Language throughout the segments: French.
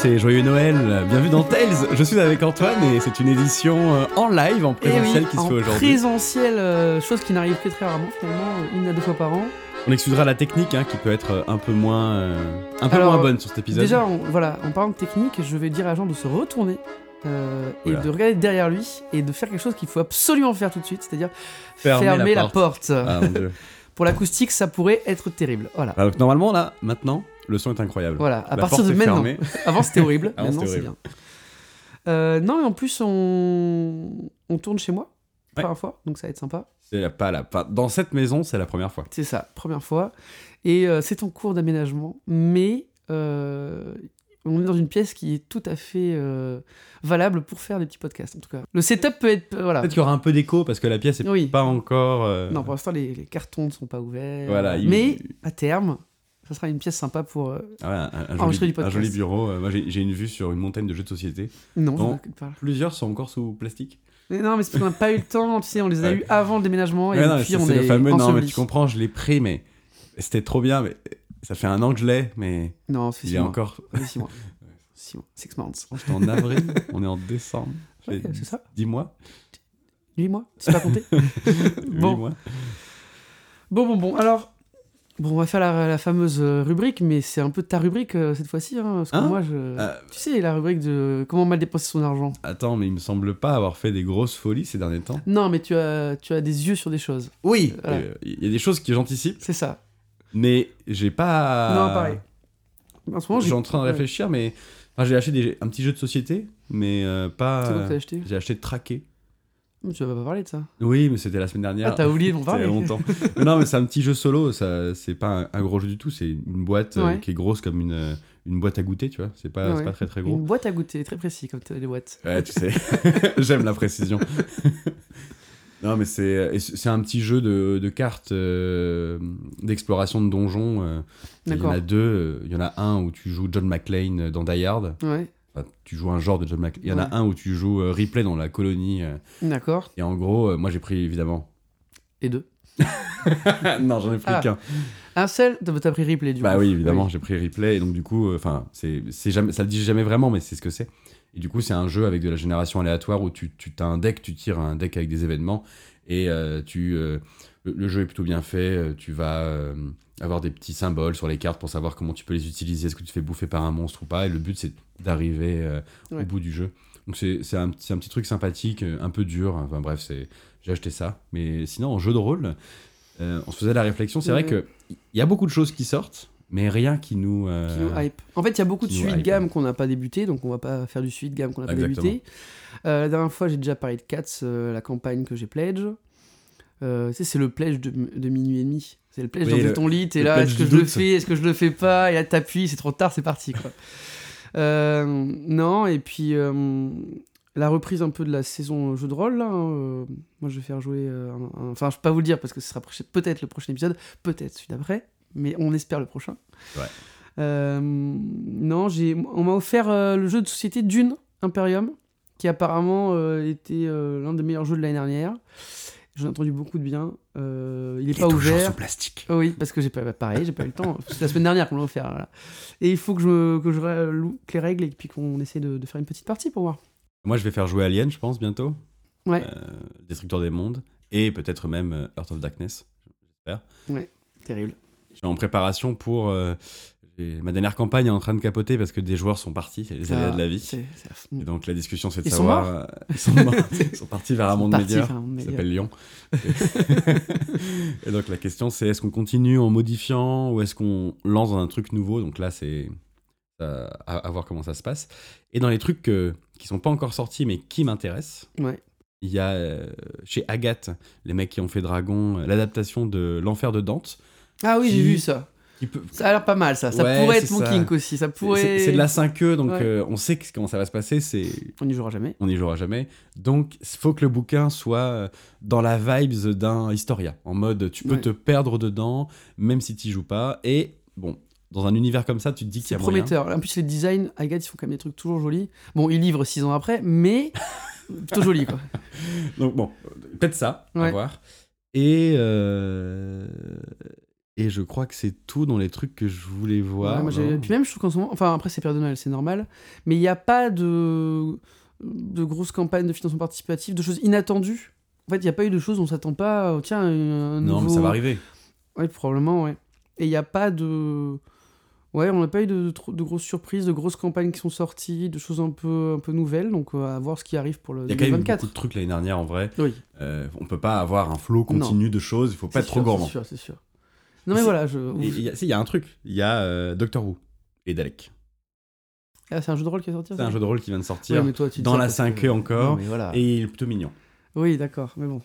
Tous et joyeux Noël, bienvenue dans Tales. Je suis avec Antoine et c'est une édition euh, en live, en Eh oui, présentiel qui se en fait aujourd'hui. Présentiel, euh, chose qui n'arrive que très rarement finalement, une à deux fois par an. On excusera la technique hein, qui peut être euh, un peu moins, euh, un peu Alors, moins bonne sur cet épisode. Déjà, on- voilà, en parlant de technique, je vais dire à Jean de se retourner euh, et de regarder derrière lui et de faire quelque chose qu'il faut absolument faire tout de suite, c'est-à-dire Fermer fermer, la la porte. Ah, mon Dieu. Pour l'acoustique, ça pourrait être terrible. Voilà. Ah, donc normalement là, maintenant, le son est incroyable. Voilà, à La partir de maintenant. Avant c'était horrible, Avant, maintenant c'est bien. Euh, non, mais en plus on, on tourne chez moi, Ouais. première fois, donc ça va être sympa. C'est pas la, pas- dans cette maison, c'est la première fois. C'est ça, première fois. Et euh, c'est en cours d'aménagement, mais euh, on est dans une pièce qui est tout à fait euh, valable pour faire des petits podcasts, en tout cas. Le setup peut être... voilà. Peut-être qu'il y aura un peu d'écho parce que la pièce est Oui. pas encore. Non, pour l'instant, les, les cartons ne sont pas ouverts. Voilà, il- Mais à terme, ça sera une pièce sympa pour... euh, ah ouais, un, un Enregistrer joli, du un podcast. joli bureau. Euh, moi, j'ai une vue sur une montagne de jeux de société. Non. Plusieurs sont encore sous plastique. Mais non, mais c'est parce qu'on n'a pas eu le temps, tu sais, on les a eu avant le déménagement, et non, c'est on est le fameux. Non, mais tu comprends, je l'ai pris, mais c'était trop bien. Mais ça fait un an que je l'ai, mais Non, c'est il six est mois. encore. Six mois. Six mois. Six months. J'étais en avril, on est en décembre. Ouais, c'est ça. 10 mois. Huit mois, c'est pas compté huit Bon. mois. Bon, bon, bon. Alors, bon, on va faire la, la fameuse euh, rubrique, mais c'est un peu ta rubrique euh, cette fois-ci. Hein, parce que Hein moi, je. Euh, Tu sais, la rubrique de comment mal dépenser son argent. attends, mais il me semble pas avoir fait des grosses folies ces derniers temps. Non, mais tu as, tu as des yeux sur des choses. Oui, Voilà. euh, il y a des choses que j'anticipe, C'est ça. mais j'ai pas. Non, pareil. En ce moment, Je suis en train de réfléchir, mais enfin, j'ai acheté des- un petit jeu de société, mais pas. C'est quoi que t'as acheté J'ai acheté Traqué. Tu vas pas parler de ça. Oui, mais c'était la semaine dernière. Ah, t'as oublié de m'en parler. longtemps. Non, mais c'est un petit jeu solo, ça, c'est pas un, un gros jeu du tout, c'est une boîte euh, qui est grosse comme une, euh, une boîte à goûter, tu vois. C'est pas, Ouais. pas très très gros. Une boîte à goûter, très précis comme les boîtes. Ouais, tu sais, j'aime la précision. non, mais c'est et c'est un petit jeu de, de cartes euh, d'exploration de donjons. euh. Il y en a deux. euh, Il y en a un où tu joues John McClane dans Die Hard. Ouais, tu joues un genre de John. Il y en a un où tu joues euh, Ripley dans la colonie. euh. d'accord. et en gros, euh, moi j'ai pris évidemment. Et deux. non, j'en ai pris Ah, qu'un. Un seul, t'as pris replay du Bah coup. oui, évidemment, j'ai pris replay et donc du coup, enfin, c'est c'est jamais, ça le dit jamais vraiment, mais c'est ce que c'est. Et du coup, c'est un jeu avec de la génération aléatoire où tu, tu as un deck, tu tires un deck avec des événements et euh, tu, euh, le, le jeu est plutôt bien fait. euh, Tu vas euh, avoir des petits symboles sur les cartes pour savoir comment tu peux les utiliser. Est-ce que tu te fais bouffer par un monstre ou pas Et le but, c'est d'arriver euh, Ouais. au bout du jeu. Donc c'est un, un petit truc sympathique, euh, un peu dur. Enfin bref, j'ai acheté ça. Mais sinon, en jeu de rôle, euh, on se faisait la réflexion. C'est vrai Ouais. que il y a beaucoup de choses qui sortent, mais rien qui nous. euh, qui nous hype. En fait, il y a beaucoup de suites hype. gamme qu'on n'a pas débuté, donc on va pas faire du suite gamme qu'on n'a pas débuté. Euh, la dernière fois, j'ai déjà parlé de Cats, la campagne que j'ai pledge. C'est le pledge de, de minuit et demi. C'est le pledge Oui, dans le- ton lit, t'es là, est-ce que je le fais, est-ce que je le fais pas, et là t'appuies, c'est trop tard, c'est parti quoi. Euh, non, et puis euh, la reprise un peu de la saison jeu de rôle, là, hein, euh, moi je vais faire jouer, un- un- enfin je peux pas vous le dire parce que ce sera peut-être le prochain épisode, peut-être celui d'après, mais on espère le prochain. Ouais. Non, j'ai, on m'a offert le jeu de société Dune Imperium, qui apparemment était l'un des meilleurs jeux de l'année dernière. J'en ai entendu beaucoup de bien. Euh, il est qui pas est ouvert. sous plastique. Oh oui, parce que j'ai pas bah, pareil, j'ai pas eu le temps. C'est la semaine dernière qu'on l'a offert. voilà. Et il faut que je que je les règles et puis qu'on essaie de, de faire une petite partie pour voir. Moi, je vais faire jouer Alien, je pense, bientôt. Ouais. Euh, Destructeur des mondes. Et peut-être même euh, Earth of Darkness. J'espère. Terrible. Je suis en préparation pour. euh, ma dernière campagne est en train de capoter parce que des joueurs sont partis, c'est les aléas Ah, de la vie. Et donc la discussion, c'est de Ils sont savoir. euh, ils, sont morts. ils sont partis vers un monde meilleur. meilleur. s'appelle Lyon. et donc la question c'est est-ce qu'on continue en modifiant ou est-ce qu'on lance dans un truc nouveau? Donc là c'est euh, à, à voir comment ça se passe. Et dans les trucs que- qui sont pas encore sortis mais qui m'intéressent, Ouais. il y a euh, chez Agathe, les mecs qui ont fait Dragon, euh, l'adaptation de L'Enfer de Dante. Ah oui, j'ai vu ça. Peut- Ça a l'air pas mal, ça. Ça Ouais, pourrait être mon ça. kink aussi. Ça c'est- pourrait. C'est de la 5e, donc Ouais. euh, on sait que- comment ça va se passer. C'est On n'y jouera jamais. on n'y jouera jamais. Donc, il faut que le bouquin soit euh, dans la vibes d'un historia. En mode, tu peux Ouais. te perdre dedans, même si tu joues pas. Et bon, dans un univers comme ça, tu te dis qu'il y a moyen. prometteur. En plus, les designs, Agathe, ils font quand même des trucs toujours jolis. Bon, ils livrent six ans après, mais plutôt jolis, quoi. Donc bon, peut-être ça, à Ouais. voir. Et, euh, Et je crois que c'est tout dans les trucs que je voulais voir. Ouais, moi, Puis même, je trouve qu'en ce moment, enfin après c'est période de Noël, c'est normal, mais il n'y a pas de de grosses campagnes de financement participatif, de choses inattendues. En fait, il n'y a pas eu de choses, on s'attend pas, euh, tiens, un Non, mais nouveau- ça va arriver. Oui, probablement, ouais. Et il n'y a pas de. Ouais, on n'a pas eu de, de, trop- de grosses surprises, de grosses campagnes qui sont sorties, de choses un peu, un peu nouvelles, donc euh, à voir ce qui arrive pour le Il y a quand même eu 2024. beaucoup de trucs l'année dernière en vrai. Oui, Euh, on peut pas avoir un flot continu de choses, il faut pas être trop gourmand. C'est sûr, c'est sûr. Non mais voilà, je... Il y, a- y un truc, il y a euh, Doctor Who et Dalek. Ah, c'est un jeu de rôle qui est sorti C'est un jeu de rôle qui vient de Ouais, sortir. mais toi, tu dis dans la parce que- 5e encore, Non, mais voilà. Et il est plutôt mignon. Oui, d'accord, mais bon,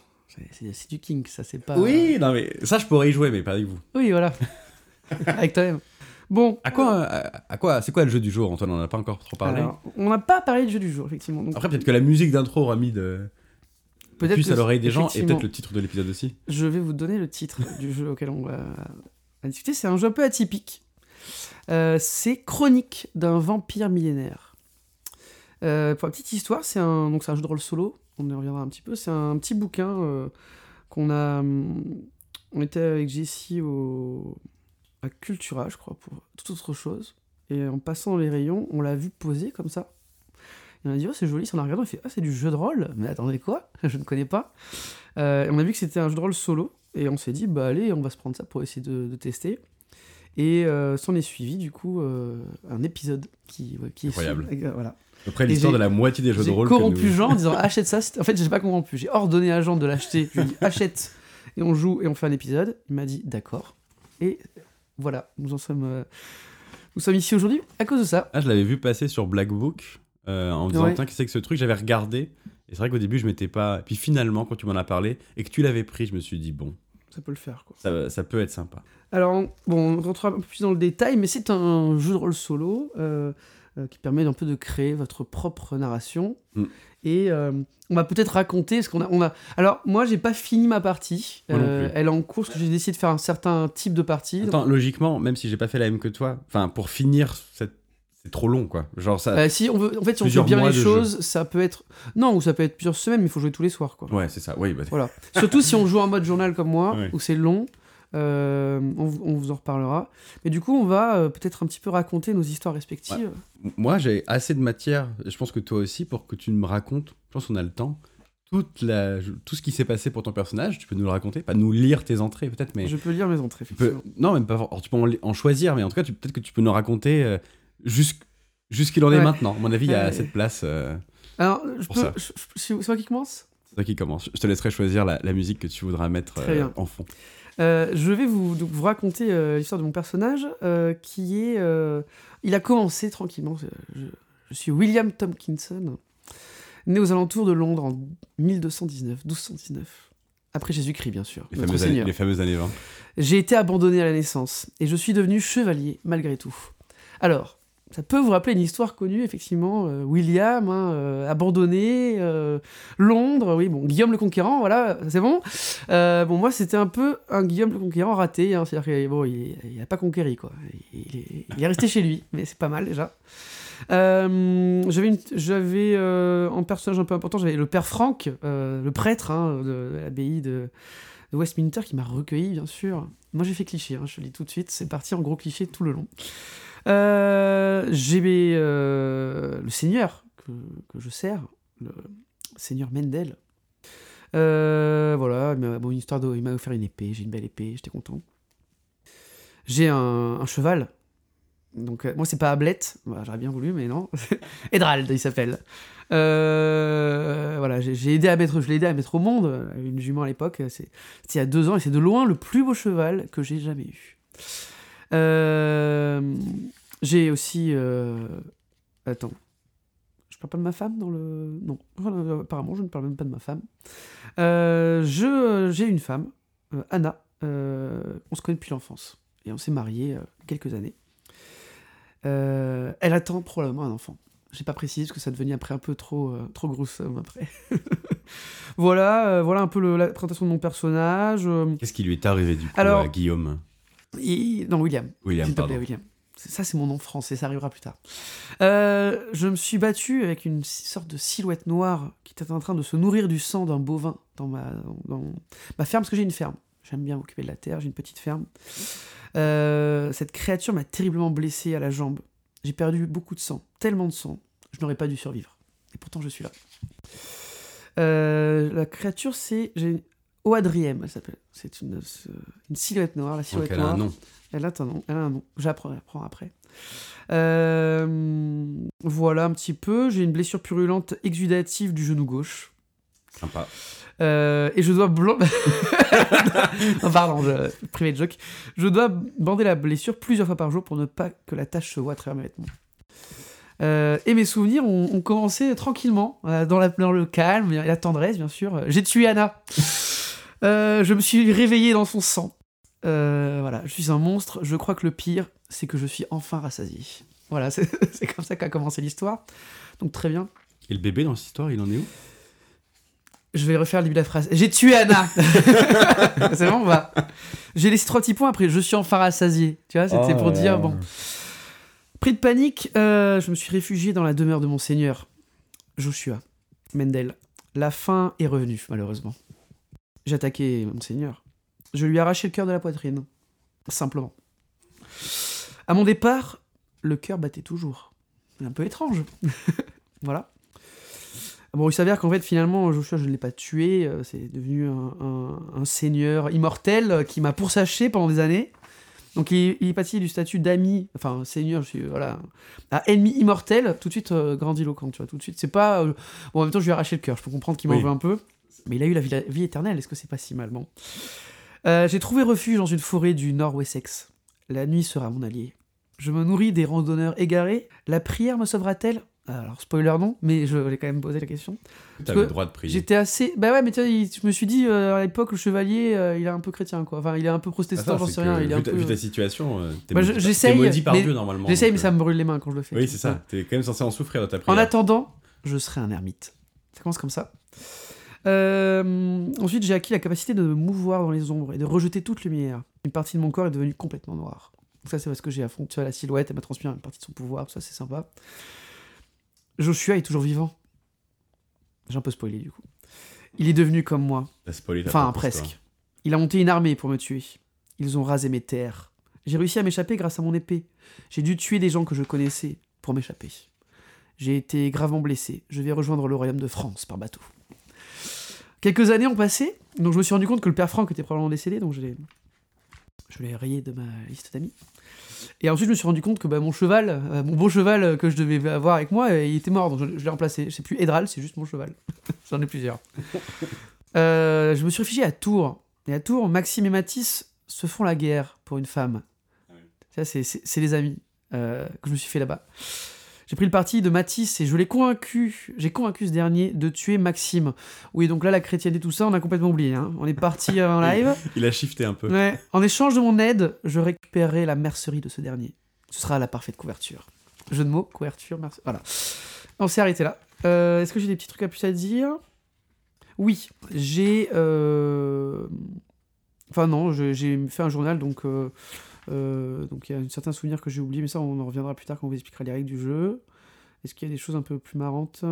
c'est- du king, ça, c'est pas... Oui, non mais ça je pourrais y jouer, mais pas avec vous. Oui, voilà. Avec toi-même. Bon. À quoi, à, à quoi, c'est quoi le jeu du jour, Antoine? On en a pas encore trop parlé. alors, on n'a pas parlé du jeu du jour, effectivement. donc Après, peut-être que la musique d'intro aura mis de peut-être à l'oreille des gens, et peut-être le titre de l'épisode aussi. Je vais vous donner le titre du jeu auquel on va discuter. C'est un jeu un peu atypique. Euh, c'est Chronique d'un vampire millénaire. Euh, pour la petite histoire, c'est un, donc c'est un jeu de rôle solo. On y reviendra un petit peu. C'est un petit bouquin euh, qu'on a. On était avec Jessie au, à Cultura, je crois, pour toute autre chose. Et en passant dans les rayons, on l'a vu poser comme ça. Et on a dit, oh, c'est joli, ça on a regardé, on a fait, ah, c'est du jeu de rôle. Mais attendez, quoi? Je ne connais pas. Euh, et on a vu que c'était un jeu de rôle solo. Et on s'est dit, bah allez, on va se prendre ça pour essayer de, de tester. Et euh, s'en est suivi, du coup, euh, un épisode qui, ouais, qui est Incroyable. voilà. Après l'histoire j'ai- de la moitié des jeux de J'ai rôle. que corrompu nous- Jean en disant achète ça. En fait, j'ai pas corrompu. J'ai ordonné à Jean de l'acheter. Je lui ai dit achète et on joue et on fait un épisode. Il m'a dit d'accord. Et voilà, nous en sommes, euh, nous sommes ici aujourd'hui à cause de ça. Ah, je l'avais vu passer sur Black Book euh, en me disant Ouais. tiens, qu'est-ce que c'est que ce truc? J'avais regardé. Et c'est vrai qu'au début, je m'étais pas. Puis finalement, quand tu m'en as parlé et que tu l'avais pris, je me suis dit bon, Ça peut le faire quoi. ça, ça peut être sympa. Alors, bon, on rentrera un peu plus dans le détail, mais c'est un jeu de rôle solo euh, euh, qui permet un peu de créer votre propre narration. Mm. Et on va peut-être raconter ce qu'on a, on a. Alors, moi, j'ai pas fini ma partie. Elle est en cours parce que j'ai décidé de faire un certain type de partie. Attends, logiquement, même si j'ai pas fait la même que toi, enfin, pour finir, cette- c'est trop long quoi. Genre ça. Euh, si on veut, en fait, si on fait bien les choses, ça peut être. Non, ou ça peut être plusieurs semaines, mais il faut jouer tous les soirs, quoi. Ouais, c'est ça. Oui, bah, Voilà. Surtout si on joue en mode journal comme moi, Ouais. où c'est long. euh, on, vous- on vous en reparlera. Mais du coup, on va euh, peut-être un petit peu raconter nos histoires respectives. Moi, j'ai assez de matière, je pense que toi aussi, pour que tu me racontes, je pense qu'on a le temps, toute la, tout ce qui s'est passé pour ton personnage, tu peux nous le raconter, pas nous lire tes entrées peut-être, mais Je peux lire mes entrées, peux, non, même pas, alors, tu peux en, choisir, mais en tout cas, peut-être que tu peux nous raconter euh, jusqu- jusqu'il en est Ouais. maintenant. À mon avis, il y a de place, euh, Alors, je pour peux, ça. je- je- c'est moi qui commence? C'est toi qui commence. Je te laisserai choisir la, la musique que tu voudras mettre euh, en fond. Euh, je vais vous, donc, vous raconter l'histoire de mon personnage qui est. il a commencé tranquillement. Je, je suis William Tompkinson, né aux alentours de Londres en 1219, 1219. Après Jésus-Christ, bien sûr. Les fameuses, années, les fameuses années 20. J'ai été abandonné à la naissance et je suis devenu chevalier malgré tout. Alors, ça peut vous rappeler une histoire connue, effectivement. euh, William, hein, euh, abandonné, euh, Londres, oui, bon, Guillaume le Conquérant, voilà, c'est bon. Bon, moi, c'était un peu un Guillaume le Conquérant raté, hein, c'est-à-dire qu'il bon, il, il a pas conquéri, quoi. Il, est, resté chez lui, mais c'est pas mal déjà. J'avais en personnage un peu important, j'avais le père Franck, le prêtre hein, de, l'abbaye de, Westminster qui m'a recueilli, bien sûr. Moi, j'ai fait cliché, hein, je le dis tout de suite, c'est parti en gros cliché tout le long. Euh, j'ai euh, le seigneur que, je sers, le seigneur Mendel. Euh, voilà, bon, histoire de, il m'a offert une épée, j'ai une belle épée, j'étais content. J'ai un, cheval. Donc, euh, moi, c'est pas Ablette, j'aurais bien voulu, mais non. Edrald, il s'appelle. Voilà, j'ai aidé à mettre, je l'ai aidé à mettre au monde, une jument à l'époque, c'était il y a deux ans, et c'est de loin le plus beau cheval que j'ai jamais eu. Euh, j'ai aussi. euh, Attends. Je parle pas de ma femme dans le. Non, Voilà, apparemment, je ne parle même pas de ma femme. Euh, je, j'ai une femme, euh, Anna. euh, on se connaît depuis l'enfance. Et on s'est mariés euh, quelques années. Euh, elle attend probablement un enfant. J'ai pas précisé parce que ça devenait après un peu trop, euh, trop gruesome après. voilà, euh, voilà un peu le- la présentation de mon personnage. euh, Qu'est-ce qui lui est arrivé du coup Alors- à Guillaume? Et- non, William. William, plaît, Ça, c'est mon nom français, ça arrivera plus tard. Euh, je me suis battu avec une sorte de silhouette noire qui était en train de se nourrir du sang d'un bovin dans ma, dans ma ferme, parce que j'ai une ferme. J'aime bien m'occuper de la terre, j'ai une petite ferme. Euh, cette créature m'a terriblement blessé à la jambe. J'ai perdu beaucoup de sang, tellement de sang. Je n'aurais pas dû survivre. Et pourtant, je suis là. Euh, la créature, c'est. J'ai... Oadriem, elle s'appelle. C'est une, silhouette noire. La Donc silhouette elle a noire. un nom. Elle a un nom. Elle a un nom. J'apprends, j'apprends après. Euh, voilà un petit peu. J'ai une blessure purulente exudative du genou gauche. Sympa. Euh, et je dois blan- en parlant de privé de joke, je dois bander la blessure plusieurs fois par jour pour ne pas que la tache se voie à travers mes vêtements. Euh, et mes souvenirs ont, ont commencé tranquillement, euh, dans, la- dans le calme et la tendresse, bien sûr. J'ai tué Anna. Euh, je me suis réveillé dans son sang. Euh, voilà, je suis un monstre. Je crois que le pire, c'est que je suis enfin rassasié. Voilà, c'est comme ça qu'a commencé l'histoire. Donc très bien. Et le bébé dans cette histoire, il en est où? Je vais refaire le début de la phrase. J'ai tué Anna. c'est bon, on va. J'ai laissé trois petits points après. Je suis enfin rassasié. Tu vois, c'était Oh pour là dire bon. Pris de panique, euh, je me suis réfugié dans la demeure de mon seigneur, Joshua Mendel. La fin est revenue, malheureusement. J'ai attaqué mon seigneur. Je lui ai arraché le cœur de la poitrine. Simplement. À mon départ, le cœur battait toujours. C'est un peu étrange. voilà. Bon, il s'avère qu'en fait, finalement, Joshua, je ne l'ai pas tué. euh, C'est devenu un, un- un seigneur immortel qui m'a poursaché pendant des années. Donc, il, il est passé du statut d'ami, enfin, seigneur, je suis, voilà, à ennemi immortel, tout de suite euh, grandiloquent, tu vois, tout de suite. C'est pas. euh, Bon, en même temps, je lui ai arraché le cœur, je peux comprendre qu'il m'en Oui. veut un peu. Mais il a eu la vie, la vie éternelle, est-ce que c'est pas si mal Bon. Euh, J'ai trouvé refuge dans une forêt du Nord-Wessex. La nuit sera mon allié. Je me nourris des randonneurs égarés. La prière me sauvera-t-elle? Alors, spoiler non, mais je vais quand même poser la question. T'avais le droit de prier. J'étais assez. Bah ouais, mais tu vois, je me suis dit, euh, à l'époque, le chevalier, euh, il est un peu chrétien, quoi. Enfin, il est un peu Ah, protestant, j'en sais rien. Il est vu, un ta, peu... vu ta situation, euh, t'es Bah, maudit- maudit par mais Dieu normalement. J'essaye, mais ça me brûle les mains quand je le fais. Oui, c'est ça. T'es quand même censé en souffrir dans ta En prière. attendant, je serai un ermite. Ça commence comme ça. Euh, ensuite, j'ai acquis la capacité de me mouvoir dans les ombres et de rejeter toute lumière. Une partie de mon corps est devenue complètement noire. Donc ça, c'est parce que j'ai affronté la silhouette, elle m'a transmis une partie de son pouvoir, ça, c'est sympa. Joshua est toujours vivant. J'ai un peu spoilé du coup. Il est devenu comme moi. Spoilé Enfin, histoire. presque. Il a monté une armée pour me tuer. Ils ont rasé mes terres. J'ai réussi à m'échapper grâce à mon épée. J'ai dû tuer des gens que je connaissais pour m'échapper. J'ai été gravement blessé. Je vais rejoindre le royaume de France par bateau. Quelques années ont passé, donc je me suis rendu compte que le père Franck était probablement décédé, donc je l'ai, je l'ai rayé de ma liste d'amis. Et ensuite, je me suis rendu compte que bah, mon cheval, euh, mon beau cheval euh, que je devais avoir avec moi, euh, il était mort, donc je, je l'ai remplacé. C'est plus Edral, c'est juste mon cheval. J'en ai plusieurs. Euh, je me suis réfugié à Tours. Et à Tours, Maxime et Matisse se font la guerre pour une femme. Ah. Ça, c'est, c'est, c'est les amis que je me suis fait là-bas. J'ai pris le parti de Matisse et je l'ai convaincu, j'ai convaincu ce dernier de tuer Maxime. Oui, donc là, la chrétienne et tout ça, on a complètement oublié. hein. On est parti en live. Il a shifté un peu. Ouais. En échange de mon aide, je récupérerai la mercerie de ce dernier. Ce sera la parfaite couverture. Jeu de mots, couverture, mercerie. Voilà. On s'est arrêté là. Euh, Est-ce que j'ai des petits trucs à plus à dire? Oui, j'ai. euh, Enfin, non, j'ai fait un journal, donc. euh, donc il y a un certain souvenir que j'ai oublié, mais ça, on en reviendra plus tard quand on vous expliquera les règles du jeu. Est-ce qu'il y a des choses un peu plus marrantes?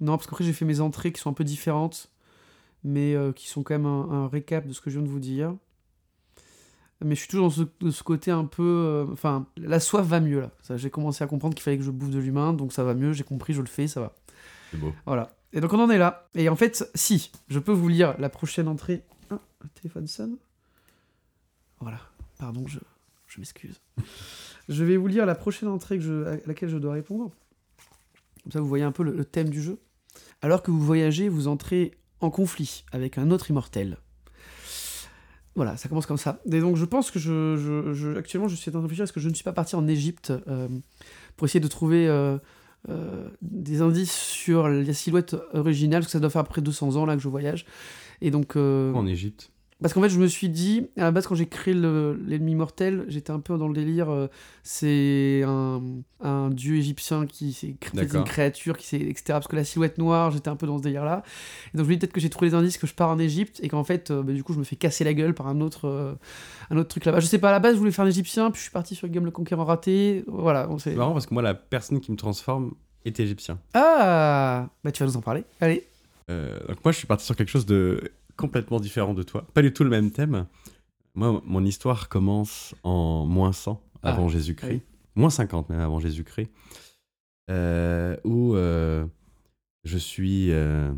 Non, parce qu'après, j'ai fait mes entrées qui sont un peu différentes mais euh, qui sont quand même un, un récap de ce que je viens de vous dire. Mais je suis toujours dans ce, de ce côté un peu... euh, Enfin, la soif va mieux, là. J'ai commencé à comprendre qu'il fallait que je bouffe de l'humain, donc ça va mieux, j'ai compris, je le fais, ça va. C'est beau. Voilà. Et donc on en est là. Et en fait, si, je peux vous lire la prochaine entrée... Ah, un téléphone sonne. Voilà. Pardon, je, je m'excuse. je vais vous lire la prochaine entrée que je, à laquelle je dois répondre. Comme ça, vous voyez un peu le- thème du jeu. Alors que vous voyagez, vous entrez en conflit avec un autre immortel. Voilà, ça commence comme ça. Et donc je pense que je, je- actuellement je suis en train de réfléchir est-ce que je ne suis pas parti en Égypte euh, pour essayer de trouver euh, euh, des indices sur la silhouette originale, parce que ça doit faire près 200 ans là que je voyage. Et donc En Égypte. Parce qu'en fait, je me suis dit, à la base, quand j'ai créé le- l'ennemi mortel, j'étais un peu dans le délire. euh, c'est un, un dieu égyptien qui s'est cré- fait une créature, qui s'est, etc. Parce que la silhouette noire, j'étais un peu dans ce délire-là. Donc, je me dis peut-être que j'ai trouvé les indices que je pars en Égypte et qu'en fait, euh, bah, du coup, je me fais casser la gueule par un autre, euh, un autre truc là-bas. Je sais pas, à la base, je voulais faire un égyptien, puis je suis parti sur Game le Conquérant raté. Voilà, on. C'est marrant parce que moi, la personne qui me transforme est égyptien. Ah Bah, tu vas nous en parler. Allez. Donc moi, je suis parti sur quelque chose de complètement différent de toi. Pas du tout le même thème. Moi, mon histoire commence en moins 100 avant Ah, Jésus-Christ. oui. Moins 50 même avant Jésus-Christ. Euh, où euh, je suis... euh,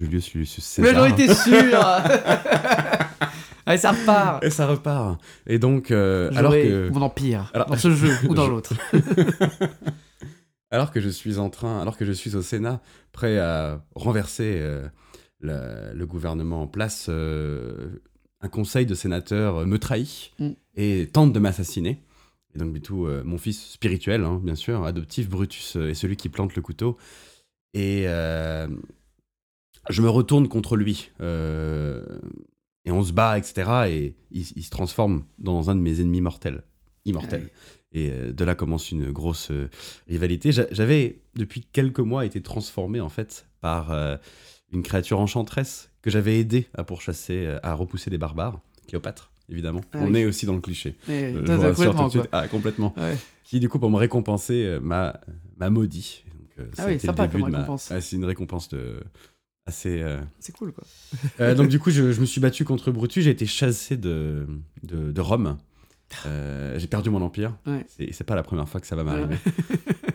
Julius Mais César. j'en étais sûr Allez, ça repart Et ça repart. Et donc, alors que... Mon empire, Alors- dans ce jeu ou dans l'autre. alors que je suis en train, alors que je suis au Sénat, prêt à renverser la- le gouvernement en place, euh, un conseil de sénateurs euh, me trahit Mm. et tente de m'assassiner. Et donc, du tout, euh, mon fils spirituel, hein, bien sûr, adoptif, Brutus, est celui qui plante le couteau. Et je me retourne contre lui. et on se bat, etc. Et il, il se transforme dans un de mes ennemis mortels. Immortels. Et euh, de là commence une grosse rivalité. J'a- J'avais, depuis quelques mois, été transformé, en fait, par euh, une créature enchanteresse que j'avais aidé à pourchasser, à repousser des barbares. Cléopâtre, évidemment. Ah On oui. est aussi dans le cliché. Mais, Euh, je vous rassure tout complètement, de suite. Ah, complètement. Ouais. Qui, du coup, pour me récompenser, euh, m'a m'a maudit. Donc, euh, Ah oui, sympa comme ma- récompense. Ah, C'est une récompense de... assez... euh, C'est cool, quoi. donc du coup, je, je me suis battu contre Brutus, j'ai été chassé de, de, de Rome. Euh, j'ai perdu mon empire. Ouais. C'est, pas la première fois que ça va m'arriver.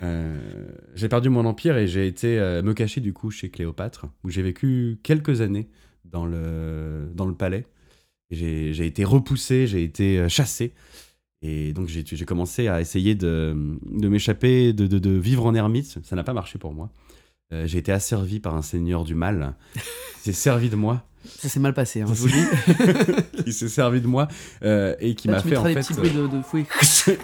Euh, j'ai perdu mon empire et j'ai été euh, me cacher du coup chez Cléopâtre, où j'ai vécu quelques années dans le, dans le palais. J'ai, été repoussé, j'ai été chassé. Et donc j'ai, j'ai commencé à essayer de, de m'échapper, de, de, de vivre en ermite. Ça n'a pas marché pour moi. J'ai été asservi par un seigneur du mal. Il s'est servi de moi Ça s'est mal passé, hein, je vous le dis. qui s'est servi de moi euh, et qui m'a fait en fait. des petits bruits de, de fouet.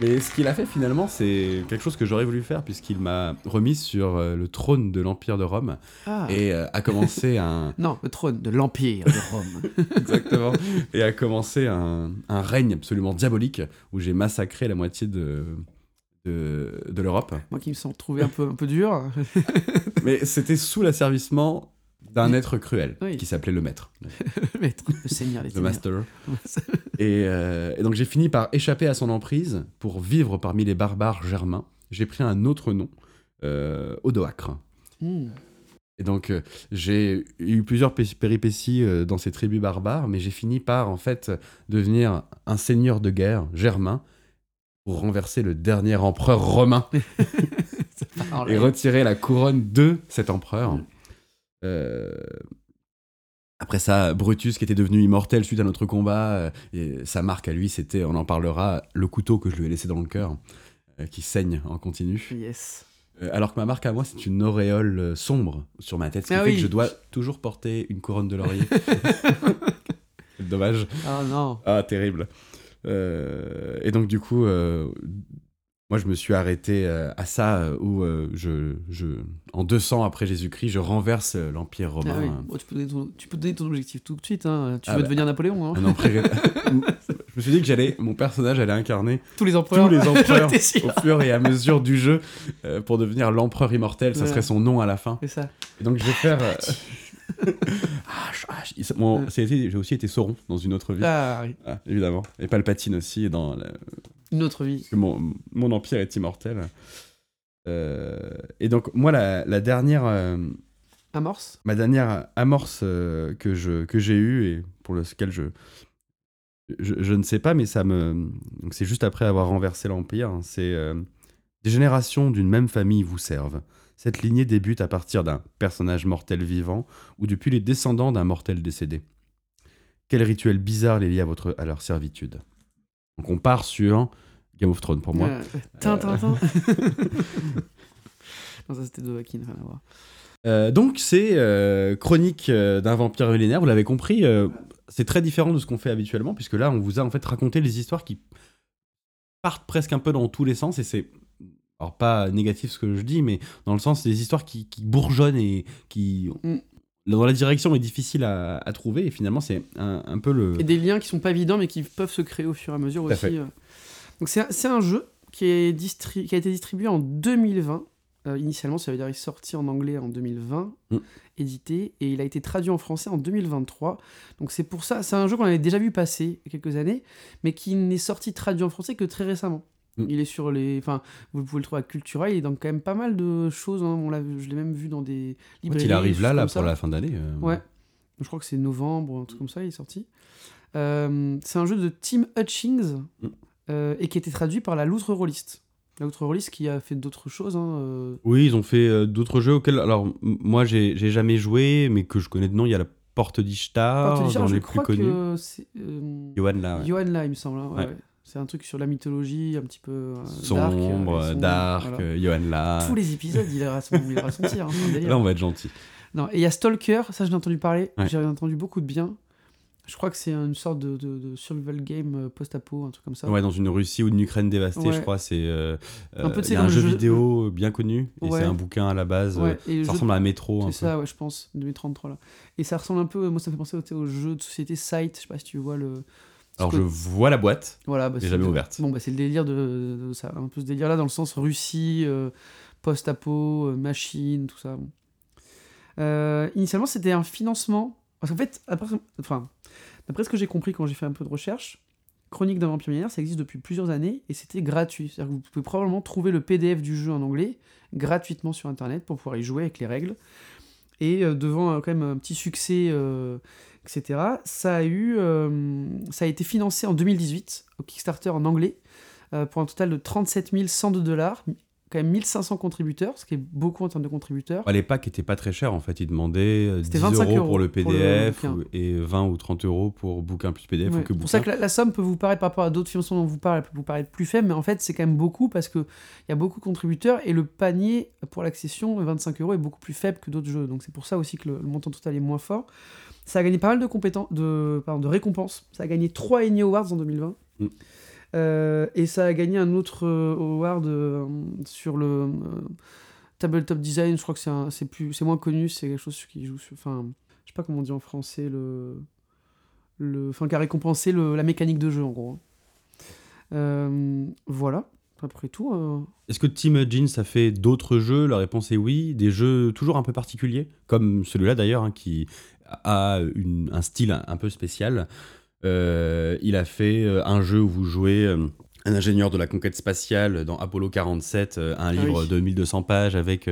Mais ce qu'il a fait finalement, c'est quelque chose que j'aurais voulu faire puisqu'il m'a remis sur euh, le trône de l'Empire de Rome Ah. et euh, a commencé un. Non, le trône de l'Empire de Rome. Exactement. Et a commencé un, un règne absolument diabolique où j'ai massacré la moitié de. De, de l'Europe. Moi qui me sens trouvé un peu, un peu dur. Mais c'était sous l'asservissement d'un être cruel Oui. qui s'appelait le maître, le maître, le seigneur, les le master. Et, euh, et donc j'ai fini par échapper à son emprise pour vivre parmi les barbares germains. J'ai pris un autre nom, euh, Odoacre. Hmm. Et donc euh, j'ai eu plusieurs pé- péripéties dans ces tribus barbares, mais j'ai fini par en fait devenir un seigneur de guerre germain pour renverser le dernier empereur romain et retirer la couronne de cet empereur. Mm. Euh, Après ça, Brutus, qui était devenu immortel suite à notre combat, euh, et sa marque à lui, c'était, on en parlera, le couteau que je lui ai laissé dans le cœur, euh, qui saigne en continu. Yes. Alors que ma marque à moi, c'est une auréole sombre sur ma tête, ce qui Ah fait oui. que je dois toujours porter une couronne de laurier. Dommage. Ah non. Ah, terrible. Euh, et donc, du coup, euh, moi, je me suis arrêté euh, à ça, euh, où euh, je, je, en 200 après Jésus-Christ, je renverse l'Empire Ah romain. oui. Bon, tu, peux donner ton, tu peux donner ton objectif tout de suite. Hein. Tu Ah veux bah. devenir Napoléon. Hein. Un empire- je me suis dit que j'allais, mon personnage allait incarner Tous les empereurs. tous les empereurs au fur et à mesure du jeu pour devenir l'empereur immortel. Ça serait son nom à la fin. C'est ça. Et donc, je vais faire. ah, J'ai aussi été Sauron dans une autre vie. Ah, oui. Ah, évidemment. Et Palpatine aussi, dans la- Une autre vie. parce que mon, mon empire est immortel. Euh, et donc, moi, la, la dernière, euh, Amorce. ma dernière amorce euh, que je que j'ai eue et pour lequel je, je je ne sais pas, mais ça me donc c'est juste après avoir renversé l'empire. hein, C'est des générations d'une même famille vous servent. Cette lignée débute à partir d'un personnage mortel vivant ou depuis les descendants d'un mortel décédé. Quel rituel bizarre les lie à votre à leur servitude? Donc on part sur Game of Thrones pour moi. Euh, Tintin. non, ça c'était de Joaquin, rien à voir. Euh, donc c'est euh, Chronique euh, d'un vampire millénaire, vous l'avez compris, euh, c'est très différent de ce qu'on fait habituellement, puisque là on vous a en fait raconté les histoires qui partent presque un peu dans tous les sens, et c'est, alors pas négatif ce que je dis, mais dans le sens des histoires qui, qui bourgeonnent et qui... Mm. Dans la direction est difficile à, à trouver, et finalement c'est un, un peu le... Et des liens qui sont pas évidents mais qui peuvent se créer au fur et à mesure aussi. fait. euh. Donc c'est un, jeu qui, est qui a été distribué en 2020. Euh, initialement, ça veut dire qu'il est sorti en anglais en 2020, Mm. édité, et il a été traduit en français en 2023. Donc c'est pour ça, c'est un jeu qu'on avait déjà vu passer il y a quelques années, mais qui n'est sorti traduit en français que très récemment. Mm. Il est sur les. Enfin, vous pouvez le trouver à Cultura. Il est dans quand même pas mal de choses. hein. On l'a, je l'ai même vu dans des librairies. il arrive là, là pour ça. la fin d'année. euh, Ouais. Je crois que c'est novembre, un truc comme ça, il est sorti. Euh, c'est un jeu de Tim Hutchings Mm. euh, et qui a été traduit par la Loutre Rollist. La Loutre Rollist qui a fait d'autres choses. hein, Oui, ils ont fait d'autres jeux auxquels. Alors, moi, j'ai j'ai jamais joué, mais que je connais de nom. Il y a la Porte d'Ishtar, Porte d'Ishtar, dans je les plus crois connus. Johan, là, ouais. Johan là, il me semble. hein, ouais, Ouais. C'est un truc sur la mythologie, un petit peu. euh, Sombre, dark, euh, dark, sombre, voilà. euh, Johan là. Tous les épisodes, il aura son, il son tir. hein, délire. Là, on va être gentil. Non, et il y a Stalker, ça j'ai entendu parler, Ouais. j'ai entendu beaucoup de bien. Je crois que c'est une sorte de, de- de survival game euh, post-apo, un truc comme ça. Ouais, dans une Russie ou une Ukraine dévastée, Ouais. je crois. C'est euh, Un peu, euh, y a un jeu jeu- vidéo bien connu et Ouais. c'est un bouquin à la base. Ouais, euh, ça ressemble à un métro. C'est ça, ouais, je pense, 2033 là. Et ça ressemble un peu, moi ça me fait penser au, au jeu de société Sight, je sais pas si tu vois le. Alors je vois la boîte, Voilà, bah, c'est jamais ouverte. Bon, bah c'est le délire de, de ça, un peu ce délire là dans le sens Russie, euh, post-apo, euh, machine, tout ça. bon. Euh, initialement, c'était un financement. Parce qu'en fait, après, enfin, d'après ce que j'ai compris quand j'ai fait un peu de recherche, Chronique d'un vampire millénaire, ça existe depuis plusieurs années et c'était gratuit. C'est-à-dire que vous pouvez probablement trouver le PDF du jeu en anglais gratuitement sur internet pour pouvoir y jouer avec les règles. Et devant quand même un petit succès, etc., ça a, eu, euh, ça a été financé en 2018 au Kickstarter en anglais euh, pour un total de 37 102 dollars, quand même 1500 contributeurs, ce qui est beaucoup en termes de contributeurs. Les packs étaient pas très chers en fait. Ils demandaient euh, 10 C'était 25 euros euros pour le pour le PDF et 20 ou 30 euros pour bouquin plus PDF Ouais, ou que C'est pour ça que la, la somme peut vous paraître par rapport à d'autres financements dont vous parlez, peut vous paraître plus faible, mais en fait c'est quand même beaucoup parce qu'il y a beaucoup de contributeurs et le panier pour l'accession, 25 euros, est beaucoup plus faible que d'autres jeux. Donc c'est pour ça aussi que le, le montant total est moins fort. Ça a gagné pas mal de, compétences, de, pardon, de récompenses. Ça a gagné 3 Emmy Awards en 2020. Mm. Euh, et ça a gagné un autre euh, award euh, sur le tabletop design. Je crois que c'est c'est plus, c'est moins connu. C'est quelque chose qui joue sur. Enfin, je sais pas comment on dit en français le, le, enfin qui a récompensé le- la mécanique de jeu en gros. Voilà. Après tout. Est-ce que Team Jeans a fait d'autres jeux? La réponse est oui. Des jeux toujours un peu particuliers, comme celui-là d'ailleurs, hein, qui a une- un style un peu spécial. Euh, il a fait euh, un jeu où vous jouez euh, un ingénieur de la conquête spatiale dans Apollo 47, euh, un Ah livre oui. de 1200 pages avec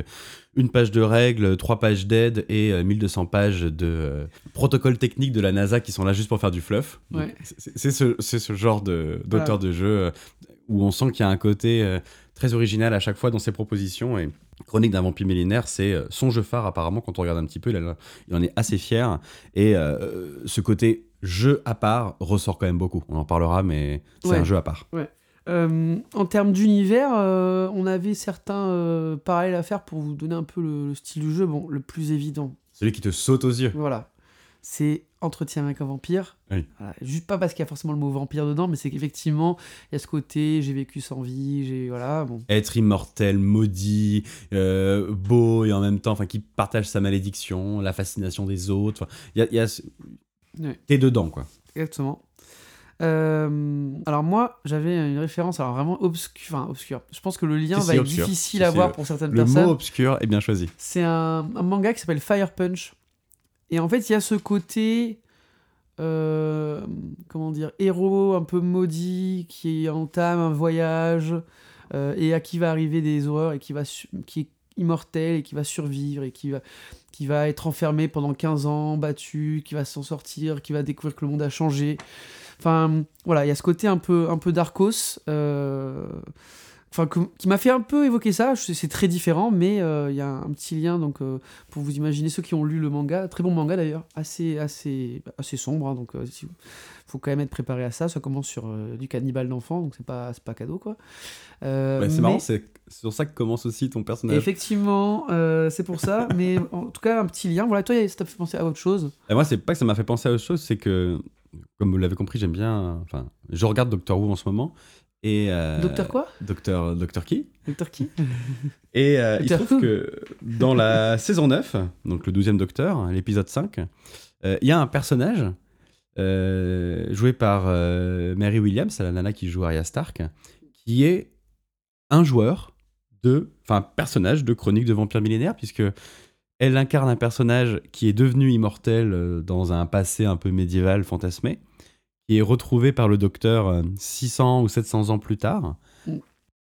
une page de règles, trois pages d'aide et euh, 1200 pages de euh, protocoles techniques de la NASA qui sont là juste pour faire du fluff. Ouais. c'est- ce, genre de- d'auteur de jeu euh, où on sent qu'il y a un côté euh, très original à chaque fois dans ses propositions. Et Chronique d'un vampire millénaire, c'est son jeu phare apparemment quand on regarde un petit peu. Il, en est assez fier. Et euh, ce côté jeu à part ressort quand même beaucoup. On en parlera, mais c'est Ouais. un jeu à part. Euh, en termes d'univers, euh, on avait certains euh, parallèles à faire pour vous donner un peu le, le style du jeu. Bon, le plus évident, Celui qui te saute aux yeux. voilà, c'est Entretien avec un vampire. Oui. Voilà, Juste pas parce qu'il y a forcément le mot vampire dedans, mais c'est qu'effectivement, il y a ce côté j'ai vécu sans vie, j'ai. Voilà, bon. Être immortel, maudit, beau et en même temps, enfin, qui partage sa malédiction, la fascination des autres. Il y a, y a Ouais. T'es dedans, quoi. Exactement. Euh, alors moi, j'avais une référence, alors vraiment obscure. Enfin, obscure. Je pense que le lien va si, être difficile Si, à si, voir le- pour certaines Le personnes. mot obscur est bien choisi. C'est un, un manga qui s'appelle Fire Punch. Et en fait, il y a ce côté. euh, comment dire Héros un peu maudit qui entame un voyage euh, et à qui va arriver des horreurs et qui, va qui est immortel et qui va survivre et qui va, qui va être enfermé pendant 15 ans, battu, qui va s'en sortir, qui va découvrir que le monde a changé. Enfin, voilà, il y a ce côté un peu, un peu Darkos. euh, Enfin, qui m'a fait un peu évoquer ça. C'est très différent, mais euh, il y a un petit lien. Donc, euh, pour vous imaginer ceux qui ont lu le manga, très bon manga d'ailleurs, assez, assez, assez sombre. hein, donc, il faut quand même être préparé à ça. Ça commence sur euh, du cannibale d'enfant, donc c'est pas, pas cadeau quoi. Euh, Ouais, c'est mais- marrant, c'est sur ça que commence aussi ton personnage. Effectivement, euh, c'est pour ça. mais en tout cas, un petit lien. Voilà, toi, ça t'a fait penser à autre chose? Et moi, c'est pas que ça m'a fait penser à autre chose, c'est que, comme vous l'avez compris, j'aime bien. Enfin, je regarde Doctor Who en ce moment. Et, euh, Docteur quoi? Docteur, Docteur qui? Docteur qui? Et euh, il se trouve que dans la saison 9, donc le 12e Docteur, l'épisode 5, euh, il y a un personnage joué par Mary Williams, la nana qui joue Arya Stark, qui est un joueur de. Enfin, un personnage de Chronique de Vampire Millénaire, puisque elle incarne un personnage qui est devenu immortel dans un passé un peu médiéval fantasmé, qui est retrouvé par le docteur euh, 600 ou 700 ans plus tard. Mm.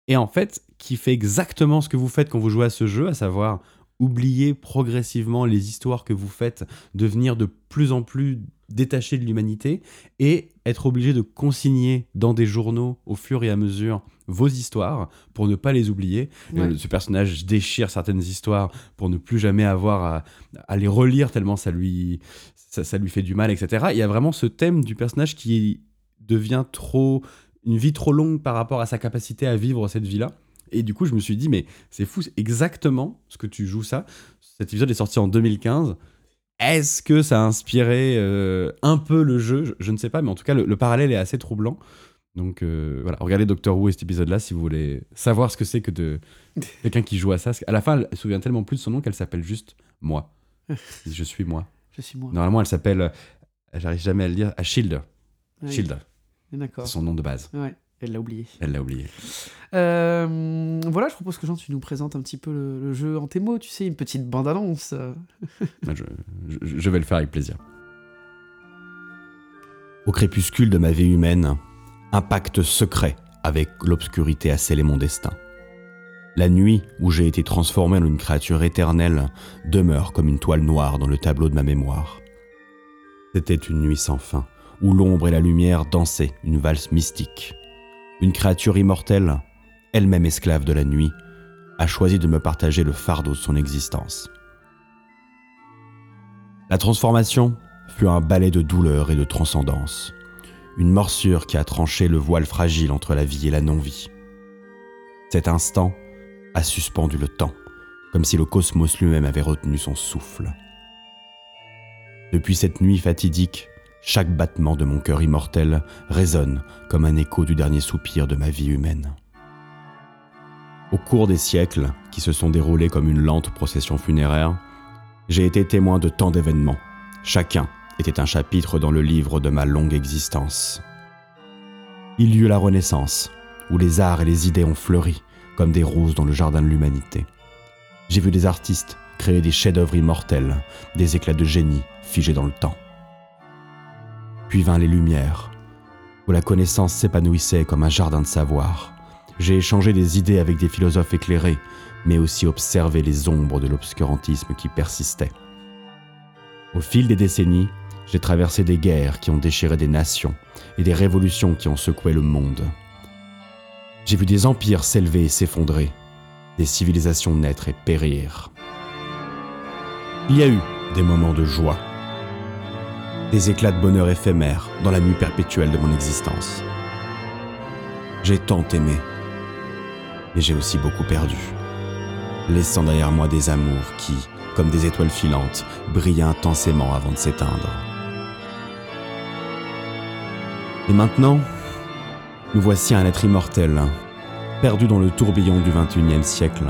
et en fait, qui fait exactement ce que vous faites quand vous jouez à ce jeu, à savoir oublier progressivement les histoires que vous faites, devenir de plus en plus détaché de l'humanité et être obligé de consigner dans des journaux au fur et à mesure vos histoires pour ne pas les oublier. Euh, ce personnage déchire certaines histoires pour ne plus jamais avoir à, à les relire tellement ça lui, ça, ça lui fait du mal, etc. Il y a vraiment ce thème du personnage qui devient trop une vie trop longue par rapport à sa capacité à vivre cette vie-là. Et du coup, je me suis dit, mais c'est fou, exactement ce que tu joues ça. Cet épisode est sorti en 2015. Est-ce que ça a inspiré euh, un peu le jeu? Je, je ne sais pas, mais en tout cas, le, le parallèle est assez troublant. Donc euh, voilà, regardez Doctor Who et cet épisode-là si vous voulez savoir ce que c'est que de quelqu'un qui joue à ça. À la fin, elle se souvient tellement plus de son nom qu'elle s'appelle juste moi. Je suis moi. Je suis moi. Normalement, elle s'appelle, euh, j'arrive jamais à le dire, à Shield. Shield, D'accord. c'est son nom de base. Ouais, elle l'a oublié. Elle l'a oublié. Euh, voilà, je propose que Jean, tu nous présentes un petit peu le, le jeu en tes mots, tu sais, une petite bande-annonce. Je, je- je vais le faire avec plaisir. Au crépuscule de ma vie humaine, un pacte secret avec l'obscurité a scellé mon destin. La nuit où j'ai été transformé en une créature éternelle demeure comme une toile noire dans le tableau de ma mémoire. C'était une nuit sans fin, où l'ombre et la lumière dansaient une valse mystique. Une créature immortelle, elle-même esclave de la nuit, a choisi de me partager le fardeau de son existence. La transformation fut un balai de douleur et de transcendance, une morsure qui a tranché le voile fragile entre la vie et la non-vie. Cet instant a suspendu le temps, comme si le cosmos lui-même avait retenu son souffle. Depuis cette nuit fatidique, chaque battement de mon cœur immortel résonne comme un écho du dernier soupir de ma vie humaine. Au cours des siècles, qui se sont déroulés comme une lente procession funéraire, j'ai été témoin de tant d'événements. Chacun était un chapitre dans le livre de ma longue existence. Il y eut la Renaissance, où les arts et les idées ont fleuri comme des roses dans le jardin de l'humanité. J'ai vu des artistes créer des chefs-d'œuvre immortels, des éclats de génie figés dans le temps. Vinrent les Lumières, où la connaissance s'épanouissait comme un jardin de savoir. J'ai échangé des idées avec des philosophes éclairés, mais aussi observé les ombres de l'obscurantisme qui persistaient. Au fil des décennies, j'ai traversé des guerres qui ont déchiré des nations et des révolutions qui ont secoué le monde. J'ai vu des empires s'élever et s'effondrer, des civilisations naître et périr. Il y a eu des moments de joie, des éclats de bonheur éphémères dans la nuit perpétuelle de mon existence. J'ai tant aimé, mais j'ai aussi beaucoup perdu, laissant derrière moi des amours qui, comme des étoiles filantes, brillaient intensément avant de s'éteindre. Et maintenant, nous voici un être immortel, perdu dans le tourbillon du XXIe siècle.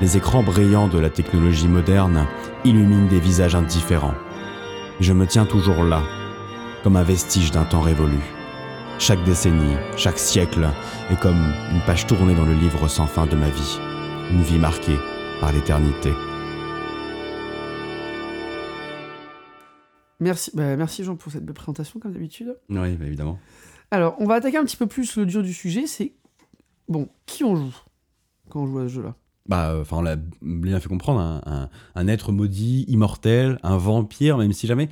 Les écrans brillants de la technologie moderne illuminent des visages indifférents. Je me tiens toujours là, comme un vestige d'un temps révolu. Chaque décennie, chaque siècle est comme une page tournée dans le livre sans fin de ma vie, une vie marquée par l'éternité. Merci, bah, merci Jean pour cette belle présentation, comme d'habitude. Oui, bah, évidemment. Alors, on va attaquer un petit peu plus le dur du sujet, c'est, bon, qui on joue quand on joue à ce jeu-là? Bah, enfin, on l'a bien fait comprendre, un, un- un être maudit, immortel, un vampire, même si jamais.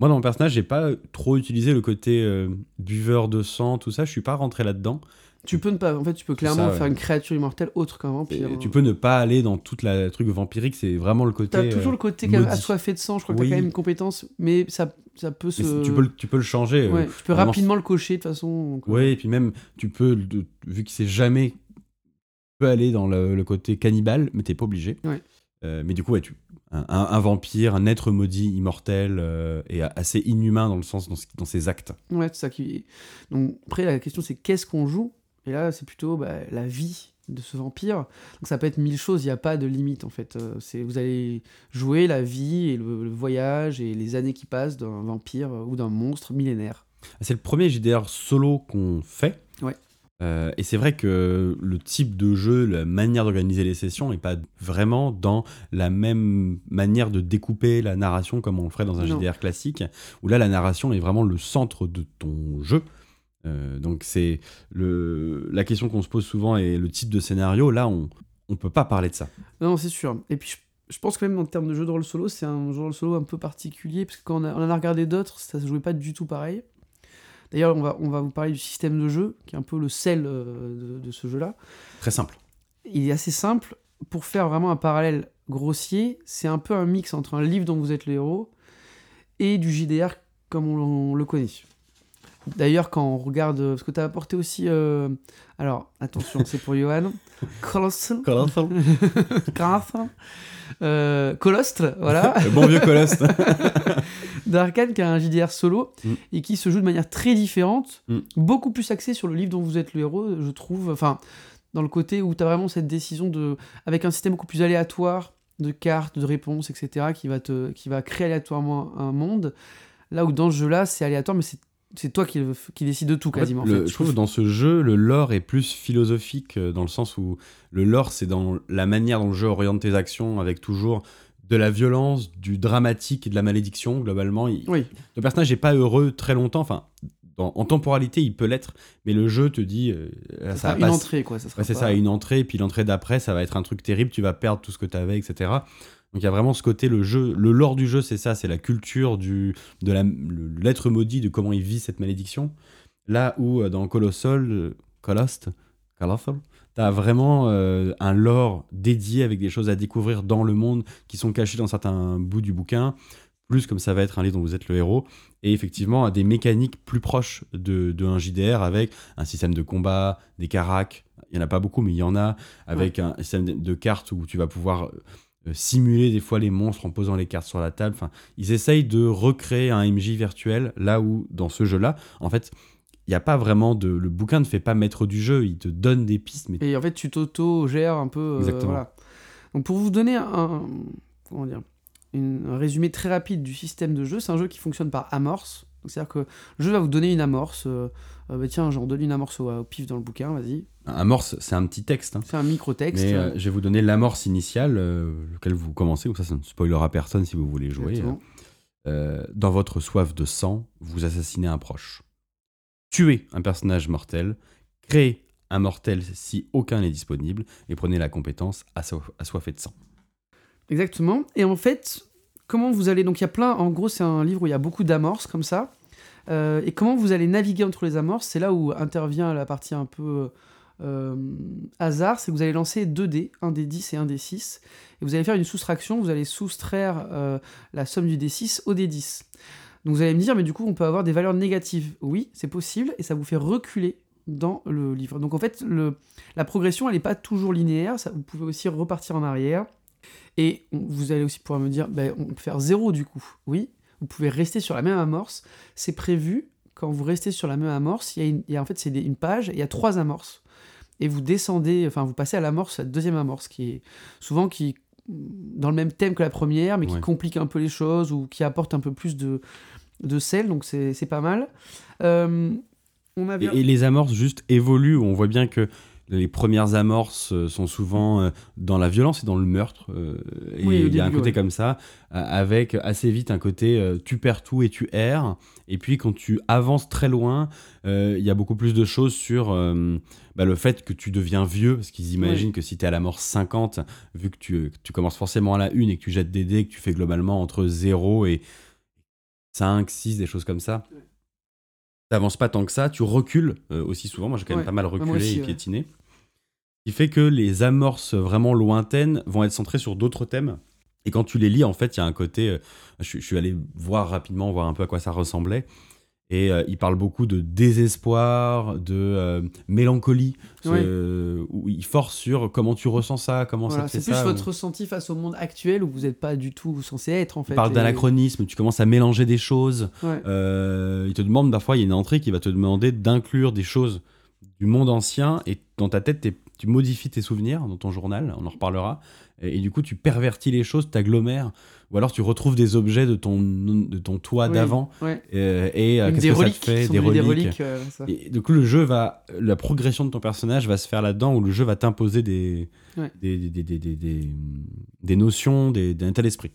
Moi, dans mon personnage, j'ai pas trop utilisé le côté euh, buveur de sang, tout ça. Je suis pas rentré là-dedans. Tu peux ne pas, en fait, tu peux clairement ça, ouais. faire une créature immortelle autre qu'un vampire. Et tu peux ne pas aller dans toute la truc vampirique. C'est vraiment le côté. T'as toujours euh, le côté quand même assoiffé de sang, je crois que Oui. t'as quand même une compétence, mais ça, ça peut se. tu, peux, le- tu peux le changer. euh, tu peux vraiment, rapidement le cocher de toute façon. donc, euh, Ouais, et puis même, tu peux, vu que c'est jamais. Peux aller dans le, le côté cannibale, mais t'es pas obligé. Ouais. Euh, mais du coup, ouais, tu, un, un- un vampire, un être maudit, immortel, euh, et assez inhumain dans le sens, dans, ses actes. Ouais, c'est ça qui. Donc après la question c'est qu'est-ce qu'on joue? Et là c'est plutôt bah, la vie de ce vampire. Donc ça peut être mille choses, il n'y a pas de limite en fait. Euh, c'est vous allez jouer la vie et le, le voyage et les années qui passent d'un vampire ou d'un monstre millénaire. C'est le premier JDR solo qu'on fait. Euh, et c'est vrai que le type de jeu, la manière d'organiser les sessions n'est pas vraiment dans la même manière de découper la narration comme on le ferait dans un Non. JDR classique, où là la narration est vraiment le centre de ton jeu. Euh, donc c'est le la question qu'on se pose souvent et le type de scénario. Là, on on peut pas parler de ça. Non, c'est sûr. Et puis, je, je pense que même en termes de jeu de rôle solo, c'est un jeu de rôle solo un peu particulier, parce que quand on, a- on en a regardé d'autres, ça se jouait pas du tout pareil. D'ailleurs, on va, on va vous parler du système de jeu, qui est un peu le sel euh, de, de ce jeu-là. Très simple. Il est assez simple. Pour faire vraiment un parallèle grossier, c'est un peu un mix entre un livre dont vous êtes le héros et du JDR comme on, on le connaît. D'ailleurs, quand on regarde. Parce que tu as apporté aussi. euh, alors, attention, c'est pour Johan. Colossal. Colossal. Euh, Colostre, voilà. Le bon vieux Colosse. d'Arkane qui a un JDR solo Mm. et qui se joue de manière très différente, Mm. beaucoup plus axé sur le livre dont vous êtes le héros, je trouve. Enfin, dans le côté où tu as vraiment cette décision de. avec un système beaucoup plus aléatoire de cartes, de réponses, etc., qui va, te, qui va créer aléatoirement un monde. Là où dans ce jeu-là, c'est aléatoire, mais c'est. C'est toi qui, qui décide de tout En fait, quasiment. le- je trouve que dans ce jeu, le lore est plus philosophique euh, dans le sens où le lore, c'est dans la manière dont le jeu oriente tes actions avec toujours de la violence, du dramatique et de la malédiction. Globalement, il- Oui, le personnage n'est pas heureux très longtemps. Enfin, dans- en temporalité, il peut l'être, mais le jeu te dit euh, ça ça va une entrée, quoi. Ça sera Ouais, c'est pas- ça, une entrée, puis l'entrée d'après, ça va être un truc terrible, tu vas perdre tout ce que tu avais, etc. Donc il y a vraiment ce côté, le jeu, le lore du jeu, c'est ça, c'est la culture du, de la- l'être maudit, de comment il vit cette malédiction. Là où euh, dans Colossal, euh, Colost, Colossal, t'as vraiment euh, un lore dédié avec des choses à découvrir dans le monde qui sont cachées dans certains bouts du bouquin, plus comme ça va être un livre dont vous êtes le héros, et effectivement à des mécaniques plus proches de, de un JDR avec un système de combat, des caracs, il n'y en a pas beaucoup, mais il y en a, avec un système de- cartes où tu vas pouvoir euh, simuler des fois les monstres en posant les cartes sur la table. Enfin, ils essayent de recréer un MJ virtuel, là où dans ce jeu-là, en fait, il n'y a pas vraiment de. Le bouquin ne fait pas maître du jeu, il te donne des pistes, mais Et en fait, tu t'auto-gères un peu. euh, Exactement. voilà. Donc, pour vous donner un, comment dire, une- un résumé très rapide du système de jeu, c'est un jeu qui fonctionne par amorce. Donc, C'est-à-dire que le jeu va vous donner une amorce. euh, euh, bah, tiens, j'en donne une amorce au, au pif dans le bouquin, vas-y. amorce, c'est un petit texte. hein. C'est un micro-texte. Mais euh, je vais vous donner l'amorce initiale, euh, lequel vous commencez, comme ça, ça ne spoilera personne si vous voulez jouer. Euh, dans votre soif de sang, vous assassinez un proche. Tuez un personnage mortel, créez un mortel si aucun n'est disponible, et prenez la compétence assoif- assoiffé de sang. Exactement. Et en fait, comment vous allez. Donc, il y a plein. En gros, c'est un livre où il y a beaucoup d'amorces comme ça. Euh, et comment vous allez naviguer entre les amorces, c'est là où intervient la partie un peu euh, hasard. C'est que vous allez lancer deux dés, un des 10 et un des 6. Et vous allez faire une soustraction. Vous allez soustraire euh, la somme du D6 au D10. Donc, vous allez me dire, mais du coup, on peut avoir des valeurs négatives. Oui, c'est possible. Et ça vous fait reculer dans le livre. Donc, en fait, le, la progression, elle n'est pas toujours linéaire. Ça, vous pouvez aussi repartir en arrière. Et on- vous allez aussi pouvoir me dire, ben, on peut faire zéro du coup. Oui, vous pouvez rester sur la même amorce. C'est prévu, quand vous restez sur la même amorce, il y a, une- il y a- en fait c'est une page, il y a trois amorces. Et vous descendez, enfin vous passez à l'amorce, la deuxième amorce, qui est souvent qui dans le même thème que la première, mais qui Ouais. complique un peu les choses ou qui apporte un peu plus de, de sel, donc c'est pas mal. Euh, on avait... Et, et les amorces juste évoluent. On voit bien que les premières amorces euh, sont souvent euh, dans la violence et dans le meurtre. et Oui, il y a un côté ouais. comme ça, avec assez vite un côté tu perds tout et tu erres. Et puis quand tu avances très loin, il y a beaucoup plus de choses sur bah, le fait que tu deviens vieux. Parce qu'ils imaginent que si tu es à la mort 50, vu que tu, tu commences forcément à la une et que tu jettes des dés, que tu fais globalement entre 0 et 5, 6, des choses comme ça. T'avances pas tant que ça, tu recules euh, aussi souvent. Moi, j'ai quand même Ouais. pas mal reculé aussi, et ouais. piétiné. Ce qui fait que les amorces vraiment lointaines vont être centrées sur d'autres thèmes. Et quand tu les lis, en fait, il y a un côté. euh, je, je suis allé voir rapidement, voir un peu à quoi ça ressemblait. Et euh, il parle beaucoup de désespoir, de euh, mélancolie, Ouais. euh, où il force sur comment tu ressens ça, comment Voilà, ça te fait c'est plus ça. votre ou- ressenti face au monde actuel où vous n'êtes pas du tout censé être en fait. Il parle Et- d'anachronisme, tu commences à mélanger des choses. Ouais. Euh, il te demande parfois, il y a une entrée qui va te demander d'inclure des choses du monde ancien et dans ta tête, tu modifies tes souvenirs dans ton journal, on en reparlera. Et, et du coup, tu pervertis les choses, t'agglomères. Ou alors tu retrouves des objets de ton, de ton toit Oui, d'avant. ouais. euh, et euh, qu'est-ce des que ça te reliques, fait Des reliques. des reliques, euh, ça. Et du coup, le jeu va, la progression de ton personnage va se faire là-dedans, où le jeu va t'imposer des, Ouais. des, des, des, des, notions, des- d'un tel esprit.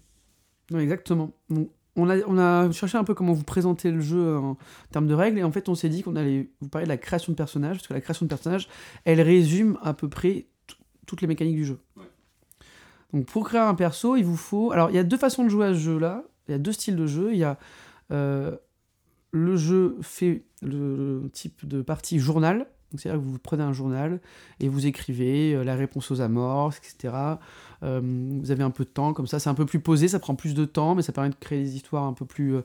Ouais, exactement. Donc, on a, on a cherché un peu comment vous présenter le jeu en termes de règles, et en fait, on s'est dit qu'on allait vous parler de la création de personnages, parce que la création de personnages, elle résume à peu près toutes les mécaniques du jeu. Donc, pour créer un perso, il vous faut. Alors, il y a deux façons de jouer à ce jeu-là, il y a deux styles de jeu. Il y a euh, le jeu fait le, type de partie journal. C'est-à-dire que vous prenez un journal et vous écrivez euh, la réponse aux amorces, etc. Euh, vous avez un peu de temps, comme ça, c'est un peu plus posé, ça prend plus de temps, mais ça permet de créer des histoires un peu plus,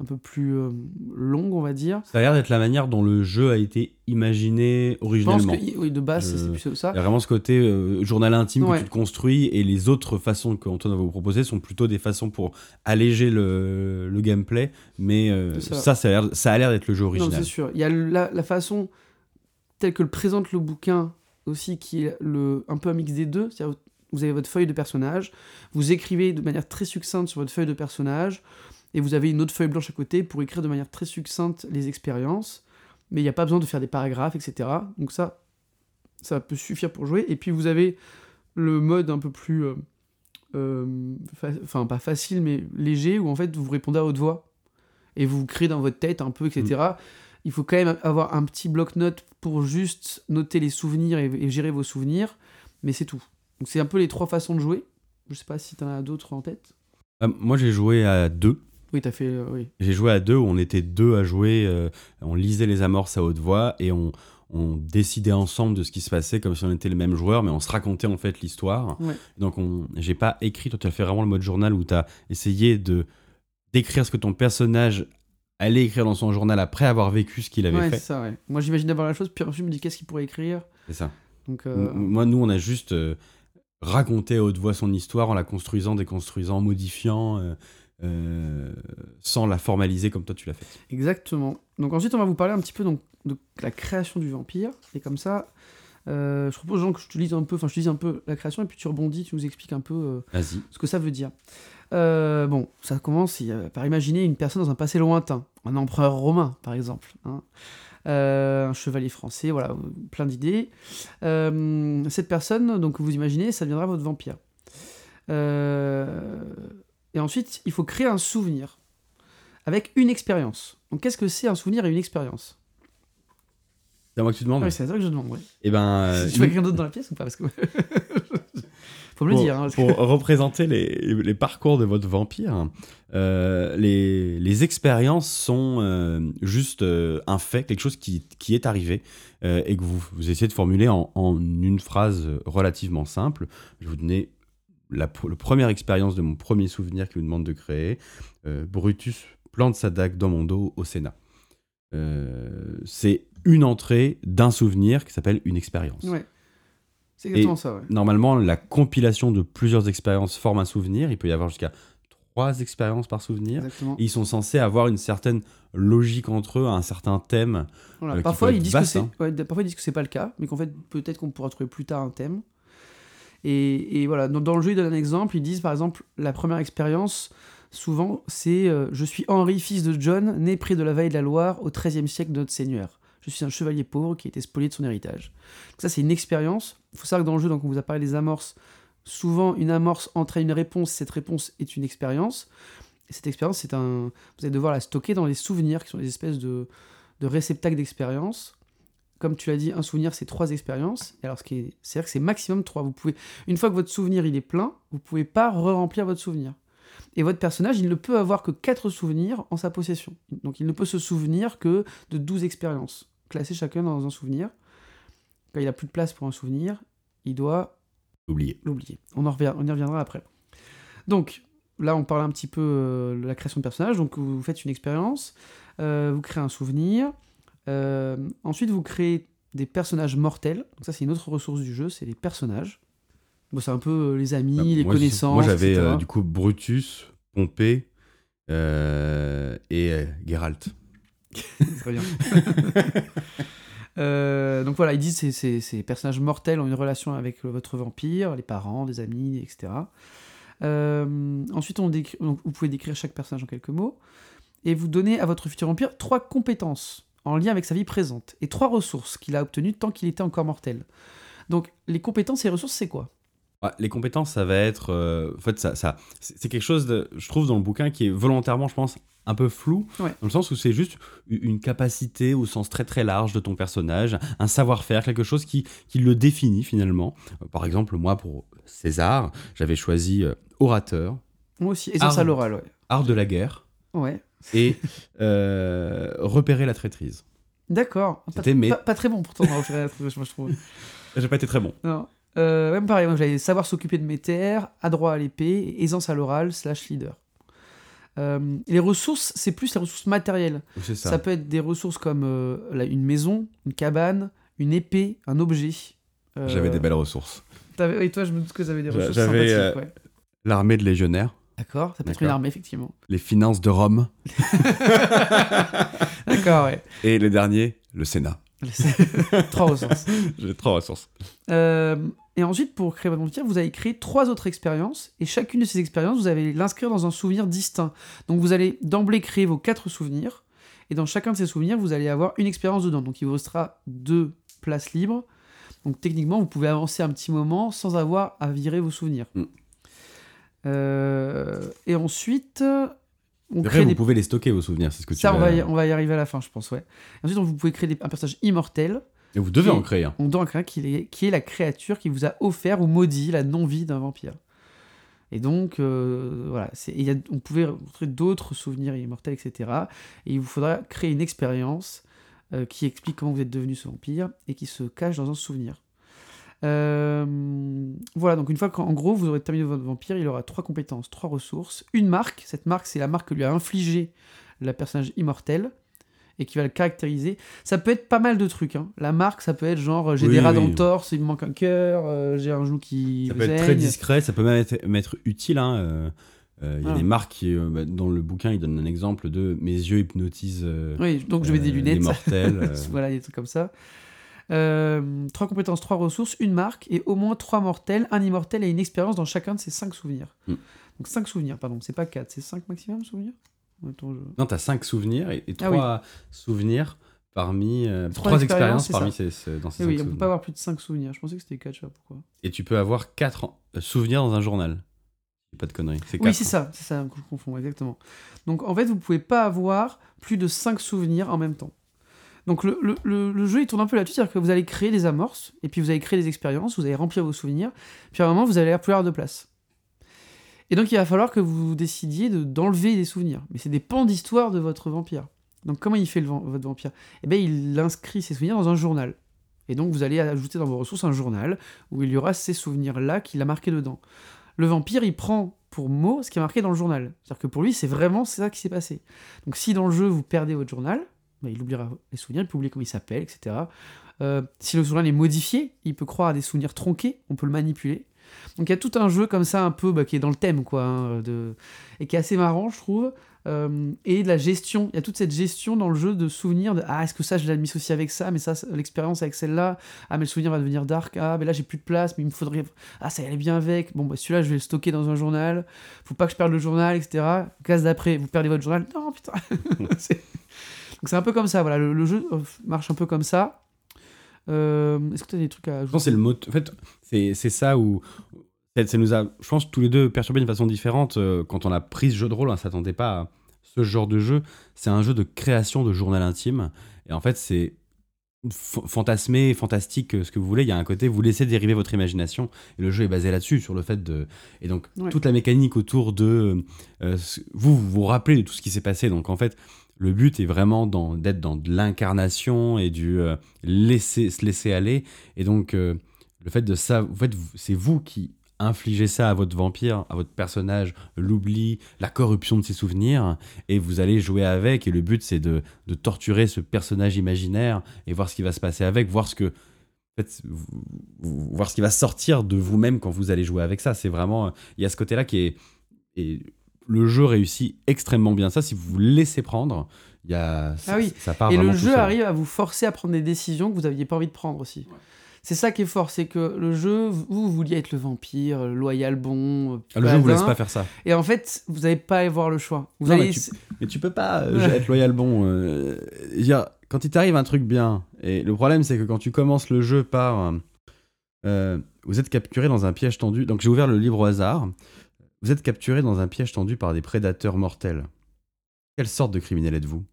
un peu plus euh, longues, on va dire. Ça a l'air d'être la manière dont le jeu a été imaginé Je pense originellement. que, oui, de base, Je- c'est plutôt ça. Il y a vraiment ce côté euh, journal intime Ouais. que tu te construis et les autres façons qu'Antoine va vous proposer sont plutôt des façons pour alléger le, le gameplay. Mais euh, ça. ça, ça, a l'air- d'être le jeu Non, original. c'est sûr. Il y a la, la façon telle que le présente le bouquin aussi, qui est le, un peu un mix des deux. C'est-à-dire, vous avez votre feuille de personnage, vous écrivez de manière très succincte sur votre feuille de personnage, et vous avez une autre feuille blanche à côté pour écrire de manière très succincte les expériences. Mais il n'y a pas besoin de faire des paragraphes, etc. Donc ça, ça peut suffire pour jouer. Et puis vous avez le mode un peu plus... euh, euh, Enfin, pas facile, mais léger, où en fait vous répondez à haute voix. Et vous créez dans votre tête un peu, etc. Il faut quand même avoir un petit bloc-notes pour juste noter les souvenirs et, et gérer vos souvenirs. Mais c'est tout. Donc c'est un peu les trois façons de jouer. Je sais pas si t'en as d'autres en tête. Euh, moi, j'ai joué à deux. Oui, t'as fait... euh, oui. J'ai joué à deux où on était deux à jouer. euh, on lisait les amorces à haute voix et on, on décidait ensemble de ce qui se passait comme si on était les mêmes joueurs, mais on se racontait en fait l'histoire. Ouais. Donc, on, j'ai pas écrit. Toi, tu as fait vraiment le mode journal où tu as essayé de d'écrire ce que ton personnage allait écrire dans son journal après avoir vécu ce qu'il avait Ouais, fait. ça, ouais. Moi j'imagine d'abord la chose, puis ensuite je me dis qu'est-ce qu'il pourrait écrire? C'est ça. Donc, euh, Moi, nous, on a juste euh, raconté à haute voix son histoire en la construisant, déconstruisant, modifiant, euh, euh, sans la formaliser comme toi tu l'as fait. Exactement. Donc ensuite, on va vous parler un petit peu donc, de la création du vampire. Et comme ça, euh, je propose Jean que je te lise un peu, enfin je te lise un peu la création et puis tu rebondis, tu nous expliques un peu euh, ce que ça veut dire. Euh, bon, ça commence par imaginer une personne dans un passé lointain, un empereur romain par exemple, hein. Un chevalier français, voilà, plein d'idées. Cette personne, donc vous imaginez, ça deviendra votre vampire. Euh, et ensuite, il faut créer un souvenir avec une expérience. Donc qu'est-ce que c'est un souvenir et une expérience? C'est à moi que tu demandes oui, C'est ça que je demande, ouais. Eh ben, euh, tu veux quelqu'un d'autre dans la pièce ou pas Parce que... Faut me le pour, dire. hein, que- pour représenter les, les parcours de votre vampire, euh, les, les expériences sont euh, juste euh, un fait, quelque chose qui, qui est arrivé euh, et que vous, vous essayez de formuler en, en une phrase relativement simple. Je vais vous donner la, pr- la première expérience de mon premier souvenir qui vous demande de créer. Euh, Brutus plante sa dague dans mon dos au Sénat. Euh, C'est une entrée d'un souvenir qui s'appelle une expérience. Ouais. C'est exactement ça, ouais. Normalement, la compilation de plusieurs expériences forme un souvenir. Il peut y avoir jusqu'à trois expériences par souvenir. Exactement. Et ils sont censés avoir une certaine logique entre eux, un certain thème. Voilà. euh, parfois, ils disent vaste, que hein. ouais, parfois ils disent que c'est pas le cas, mais qu'en fait peut-être qu'on pourra trouver plus tard un thème. Et, voilà, dans, dans le jeu, ils donnent un exemple. Ils disent par exemple la première expérience, souvent, c'est euh, je suis Henri, fils de John, né près de la vallée de la Loire au XIIIe siècle de notre Seigneur. Je suis un chevalier pauvre qui a été spolié de son héritage. Ça, c'est une expérience. Il faut savoir que dans le jeu, donc on vous a parlé des amorces. Souvent, une amorce entraîne une réponse. Cette réponse est une expérience. Et cette expérience, c'est un. Vous allez devoir la stocker dans les souvenirs, qui sont des espèces de, de réceptacles d'expérience. Comme tu l'as dit, un souvenir, c'est trois expériences. Et alors, ce qui est, c'est-à-dire que c'est maximum trois. Vous pouvez, une fois que votre souvenir il est plein, vous pouvez pas re-remplir votre souvenir. Et votre personnage, il ne peut avoir que quatre souvenirs en sa possession. Donc, il ne peut se souvenir que de 12 expériences, classées chacun dans un souvenir. Quand il a plus de place pour un souvenir, il doit l'oublier. On, en revient- on y reviendra après. Donc, là, on parle un petit peu euh, de la création de personnage. Donc, vous faites une expérience, euh, vous créez un souvenir. Euh, ensuite, vous créez des personnages mortels. Donc, ça, c'est une autre ressource du jeu, c'est les personnages. Bon, c'est un peu euh, les amis, Bah, les moi, connaissances. Moi, j'avais euh, du coup Brutus, Pompée euh, et Geralt. Très bien. Donc voilà, ils disent que ces, ces personnages mortels ont une relation avec votre vampire, les parents, des amis, etc. Ensuite, on décrit- donc, vous pouvez décrire chaque personnage en quelques mots et vous donnez à votre futur vampire trois compétences en lien avec sa vie présente et trois ressources qu'il a obtenues tant qu'il était encore mortel. Donc les compétences et les ressources, c'est quoi? Les compétences, ça va être. euh, en fait, ça, ça, c'est quelque chose, de, je trouve, dans le bouquin qui est volontairement, je pense, un peu flou. Ouais. Dans le sens où c'est juste une capacité au sens très très large de ton personnage, un savoir-faire, quelque chose qui, qui le définit finalement. Euh, Par exemple, moi, pour César, j'avais choisi euh, orateur, Moi aussi. Aisance Ah. à l'oral, ouais. art de la guerre Ouais. Et euh, repérer la traîtrise. D'accord. Pas, pas, pas très bon pourtant, dans Ophéra, moi, je trouve. J'ai pas été très bon. Non. Euh, même pareil, moi j'avais savoir s'occuper de mes terres, adroit à l'épée, aisance à l'oral, slash leader. Euh, les ressources, c'est plus les ressources matérielles. Ça. ça. peut être des ressources comme euh, la- une maison, une cabane, une épée, un objet. J'avais des belles ressources. Et toi, je me doute que avez des ressources j'avais, ouais. L'armée de légionnaires, D'accord, ça peut être une armée, effectivement. les finances de Rome D'accord, ouais. et le dernier, le Sénat. Trois ressources. J'ai trois ressources. Euh, et ensuite, pour créer votre vampire, vous allez créer trois autres expériences. Et chacune de ces expériences, vous allez l'inscrire dans un souvenir distinct. Donc vous allez d'emblée créer vos quatre souvenirs. Et dans chacun de ces souvenirs, vous allez avoir une expérience dedans. Donc il vous restera deux places libres. Donc techniquement, vous pouvez avancer un petit moment sans avoir à virer vos souvenirs. Mm. Euh, et ensuite, on Après, vous des pouvez les stocker vos souvenirs, c'est ce que tu ça, on vas- va, y, on va y arriver à la fin, je pense, ouais. Ensuite, vous pouvez créer des- un personnage immortel. Et vous devez en créer un. On doit en créer un qui est, qui est la créature qui vous a offert ou maudit la non-vie d'un vampire. Et donc, euh, voilà, y a, on pouvait rencontrer d'autres souvenirs immortels, etc. Et il vous faudra créer une expérience euh, qui explique comment vous êtes devenu ce vampire et qui se cache dans un souvenir. Euh, voilà, donc une fois qu'en en gros vous aurez terminé votre vampire, il aura trois compétences, trois ressources, une marque. Cette marque, c'est la marque que lui a infligée le personnage immortel et qui va le caractériser. Ça peut être pas mal de trucs. hein. La marque, ça peut être genre euh, j'ai Oui, des rats oui. dans le torse, il me manque un cœur, euh, j'ai un genou qui Ça peut être très discret, ça peut même être, même être utile. hein, euh, euh, Il y a Ah. des marques qui, euh, bah, dans le bouquin, ils donnent un exemple de mes yeux hypnotisent euh, Oui, donc je mets des lunettes. mortels. euh. voilà, des trucs comme ça. Euh, trois compétences, trois ressources, une marque et au moins trois mortels, un immortel et une expérience dans chacun de ces cinq souvenirs. Mm. Donc cinq souvenirs, pardon, c'est pas quatre, c'est cinq maximum souvenirs? Attends, je- Non, t'as cinq souvenirs et, et Ah oui. trois souvenirs parmi euh, Trois trois, expériences, parmi ces, ces- dans Eh ces oui, cinq on peut souvenirs. pas avoir plus de cinq souvenirs. Je pensais que c'était quatre, je sais pas pourquoi. Et tu peux avoir quatre euh, souvenirs dans un journal. Pas de conneries. C'est Oui, c'est hein. ça, c'est ça que je confonds, exactement. Donc en fait, vous pouvez pas avoir plus de 5 souvenirs en même temps. Donc le, jeu il tourne un peu là-dessus, c'est-à-dire que vous allez créer des amorces, et puis vous allez créer des expériences, vous allez remplir vos souvenirs, puis à un moment vous allez avoir plus avoir de place. Et donc il va falloir que vous décidiez de- d'enlever des souvenirs. Mais c'est des pans d'histoire de votre vampire. Donc comment il fait le, votre vampire? Eh bien il inscrit ses souvenirs dans un journal. Et donc vous allez ajouter dans vos ressources un journal où il y aura ces souvenirs-là qu'il a marqués dedans le vampire, il prend pour mot ce qui est marqué dans le journal. C'est-à-dire que pour lui, c'est vraiment ça qui s'est passé. Donc si dans le jeu, vous perdez votre journal, bah, il oubliera les souvenirs, il peut oublier comment il s'appelle, etc. Euh, si le journal est modifié, il peut croire à des souvenirs tronqués, on peut le manipuler. Donc il y a tout un jeu comme ça, un peu, bah, qui est dans le thème, quoi, hein, et qui est assez marrant, je trouve. Euh, et de la gestion, il y a toute cette gestion dans le jeu de souvenirs, de ah, est-ce que ça, je l'ai aussi avec ça, mais ça, l'expérience avec celle-là, ah, mais le souvenir va devenir dark, ah, mais là, j'ai plus de place, mais il me faudrait ah ça allait bien avec bon bah celui-là je vais le stocker dans un journal faut pas que je perde le journal etc case d'après vous perdez votre journal non putain donc c'est un peu comme ça voilà le, le jeu euh, marche un peu comme ça Euh, est-ce que tu as des trucs à Je pense que c'est le mot. En fait, c'est ça où. Ça nous a, je pense, tous les deux perturbés d'une façon différente. euh, quand on a pris ce jeu de rôle, on ne s'attendait pas à ce genre de jeu. C'est un jeu de création de journal intime. Et en fait, c'est fantasmé, fantastique, ce que vous voulez. Il y a un côté, vous laissez dériver votre imagination. Et le jeu est basé là-dessus, sur le fait de. Et donc, Ouais. toute la mécanique autour de. euh, vous, vous vous rappelez de tout ce qui s'est passé. Donc, en fait, le but est vraiment d'être dans de l'incarnation et du euh, laisser, se laisser aller. Et donc, euh, le fait de ça, en fait, c'est vous qui infligez ça à votre vampire, à votre personnage, l'oubli, la corruption de ses souvenirs, et vous allez jouer avec. Et le but, c'est de, torturer ce personnage imaginaire et voir ce qui va se passer avec, voir ce que. Voir ce qui va sortir de vous-même quand vous allez jouer avec ça. C'est vraiment. Il y a ce côté-là qui est. le jeu réussit extrêmement bien ça. Si vous vous laissez prendre, il y a. Ça, Ah oui. ça part et le jeu arrive à vous forcer à prendre des décisions que vous aviez pas envie de prendre aussi c'est ça qui est fort c'est que le jeu vous, vous vouliez être le vampire le loyal bon Ah, le jeu vous laisse pas faire ça. et en fait vous n'allez pas avoir le choix vous Non, mais tu- Mais tu peux pas euh, être loyal bon. euh, quand il t'arrive un truc bien, et le problème c'est que quand tu commences le jeu par euh, vous êtes capturé dans un piège tendu. Donc j'ai ouvert le livre au hasard. Vous êtes capturé dans un piège tendu par des prédateurs mortels. Quelle sorte de criminel êtes-vous?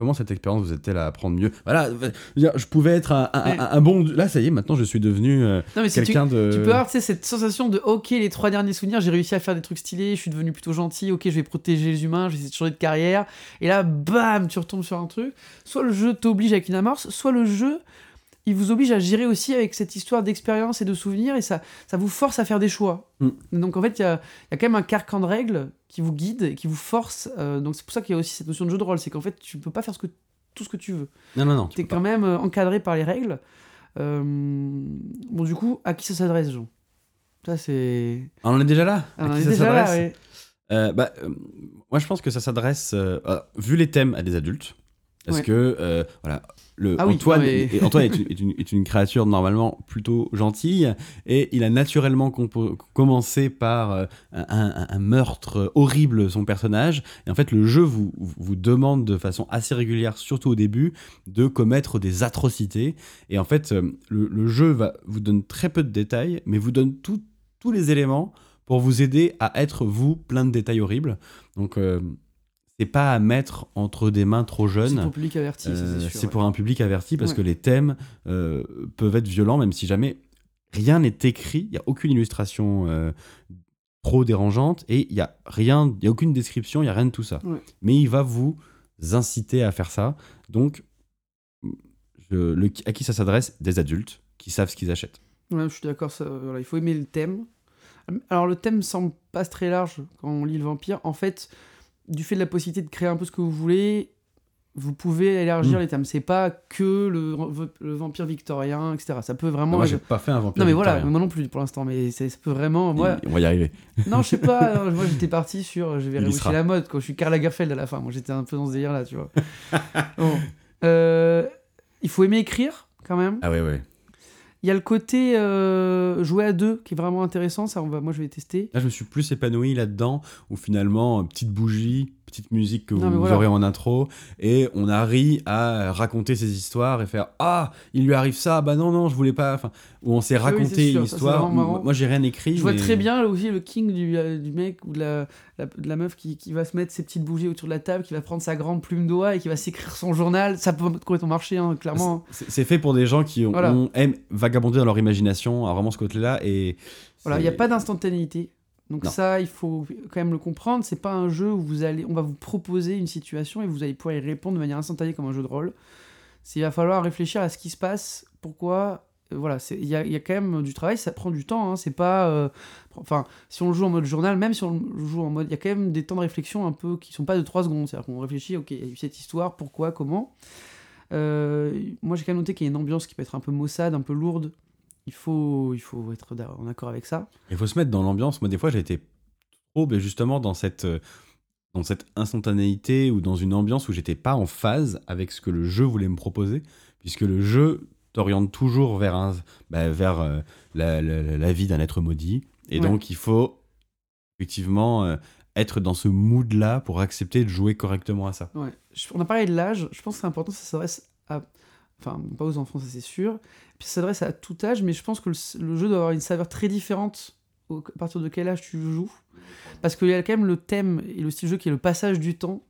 Comment cette expérience vous aide-t-elle à apprendre mieux? Voilà, je, pouvais être un, un- bon. Là, ça y est, maintenant je suis devenu euh, mais si quelqu'un de. tu peux avoir cette sensation de ok, les trois derniers souvenirs, j'ai réussi à faire des trucs stylés, je suis devenu plutôt gentil, ok, je vais protéger les humains, je vais essayer de changer de carrière. Et là, bam, tu retombes sur un truc. Soit le jeu t'oblige avec une amorce, soit le jeu, il vous oblige à gérer aussi avec cette histoire d'expérience et de souvenirs, et ça, ça vous force à faire des choix. Mm. Donc en fait, il y a, il y a quand même un carcan de règles qui vous guide et qui vous force. euh, donc c'est pour ça qu'il y a aussi cette notion de jeu de rôle, c'est qu'en fait, tu peux pas faire ce que, tout ce que tu veux. Non, non, non. tu pas. quand même euh, encadré par les règles. Euh, bon, du coup, à qui ça s'adresse, Jean? Ça, c'est. Ah, on en est déjà là? Ah, À qui ça s'adresse? ouais. Euh, bah, moi, je pense que ça s'adresse, vu les thèmes, à des adultes. Parce Ouais. que, euh, voilà, le, Ah oui, Antoine, est, et Antoine est, une, est une- est une créature normalement plutôt gentille, et il a naturellement commencé par euh, un, un- un meurtre horrible, son personnage. Et en fait, le jeu vous, vous demande de façon assez régulière, surtout au début, de commettre des atrocités. Et en fait, euh, le, le jeu va, vous donne très peu de détails, mais vous donne tout- tous les éléments pour vous aider à être vous plein de détails horribles. Donc euh, c'est pas à mettre entre des mains trop C'est jeunes. pour le public averti, Euh, c'est c'est ouais. pour un public averti parce Ouais. que les thèmes euh, peuvent être violents, même si jamais rien n'est écrit, il n'y a aucune illustration euh, trop dérangeante et il n'y a rien, il a aucune description, il n'y a rien de tout ça. Ouais. Mais il va vous inciter à faire ça. Donc, je- le, à qui ça s'adresse? Des adultes qui savent ce qu'ils achètent. Ouais, je suis d'accord, voilà, il faut aimer le thème. Alors, le thème semble pas très large quand on lit le vampire. En fait, du fait de la possibilité de créer un peu ce que vous voulez, vous pouvez élargir Mm. les thèmes. C'est pas que le, le vampire victorien, etc. Ça peut vraiment. Moi, j'ai pas fait un vampire. non, mais voilà, moi non plus pour l'instant, mais ça peut vraiment. Moi, On va y arriver. Non, je sais pas. non, moi, j'étais parti sur. Je vais sera. la mode. Quand je suis Karl Lagerfeld à la fin. Moi, j'étais un peu dans ce délire-là, tu vois. Bon. Euh, il faut aimer écrire, quand même. Ah ouais, ouais. Il y a le côté euh, jouer à deux qui est vraiment intéressant. Ça, on va, moi, je vais tester. Là, je me suis plus épanoui là-dedans, où finalement, euh, petite bougie, petite musique que Non, vous, voilà. aurez en intro, et on arrive à raconter ces histoires et faire Ah, il lui arrive ça, bah non, non, je voulais pas. Enfin, où on s'est oui, raconté une histoire. Moi, j'ai rien écrit. Je vois très bien là, aussi le king du, euh, du mec ou de la, la, de la meuf qui, qui va se mettre ses petites bougies autour de la table, qui va prendre sa grande plume d'oie et qui va s'écrire son journal. Ça peut complètement marcher, hein, clairement. C'est c'est fait pour des gens qui ont, Voilà. aiment vagabonder dans leur imagination, à vraiment ce côté-là. Et Voilà, il n'y a pas d'instantanéité. Donc Non. ça, il faut quand même le comprendre. C'est pas un jeu où vous allez, on va vous proposer une situation et vous allez pouvoir y répondre de manière instantanée comme un jeu de rôle. Il va falloir réfléchir à ce qui se passe, pourquoi. Euh, Voilà, il y a, y a quand même du travail, ça prend du temps. hein, c'est pas, euh, si on le joue en mode journal, même si on le joue en mode, il y a quand même des temps de réflexion un peu qui sont pas de 3 secondes. C'est-à-dire qu'on réfléchit, ok, il y a eu cette histoire, pourquoi, comment. Euh, moi, j'ai quand même noté qu'il y a une ambiance qui peut être un peu maussade, un peu lourde. Il faut, il faut être en accord avec ça. Il faut se mettre dans l'ambiance. Moi, des fois, j'ai été trop, ben, justement, dans cette, dans cette instantanéité ou dans une ambiance où j'étais pas en phase avec ce que le jeu voulait me proposer, puisque le jeu t'oriente toujours vers, un, bah, vers euh, la, la- la- la vie d'un être maudit. Et Ouais. donc, il faut effectivement euh, être dans ce mood-là pour accepter de jouer correctement à ça. Ouais. Je- on a parlé de l'âge, je pense que c'est important, ça s'adresse à. Enfin, pas aux enfants, ça c'est sûr. Puis ça s'adresse à tout âge, mais je pense que le, le jeu doit avoir une saveur très différente au- à partir de quel âge tu joues. Parce qu'il y a quand même le thème et le style de jeu qui est le passage du temps.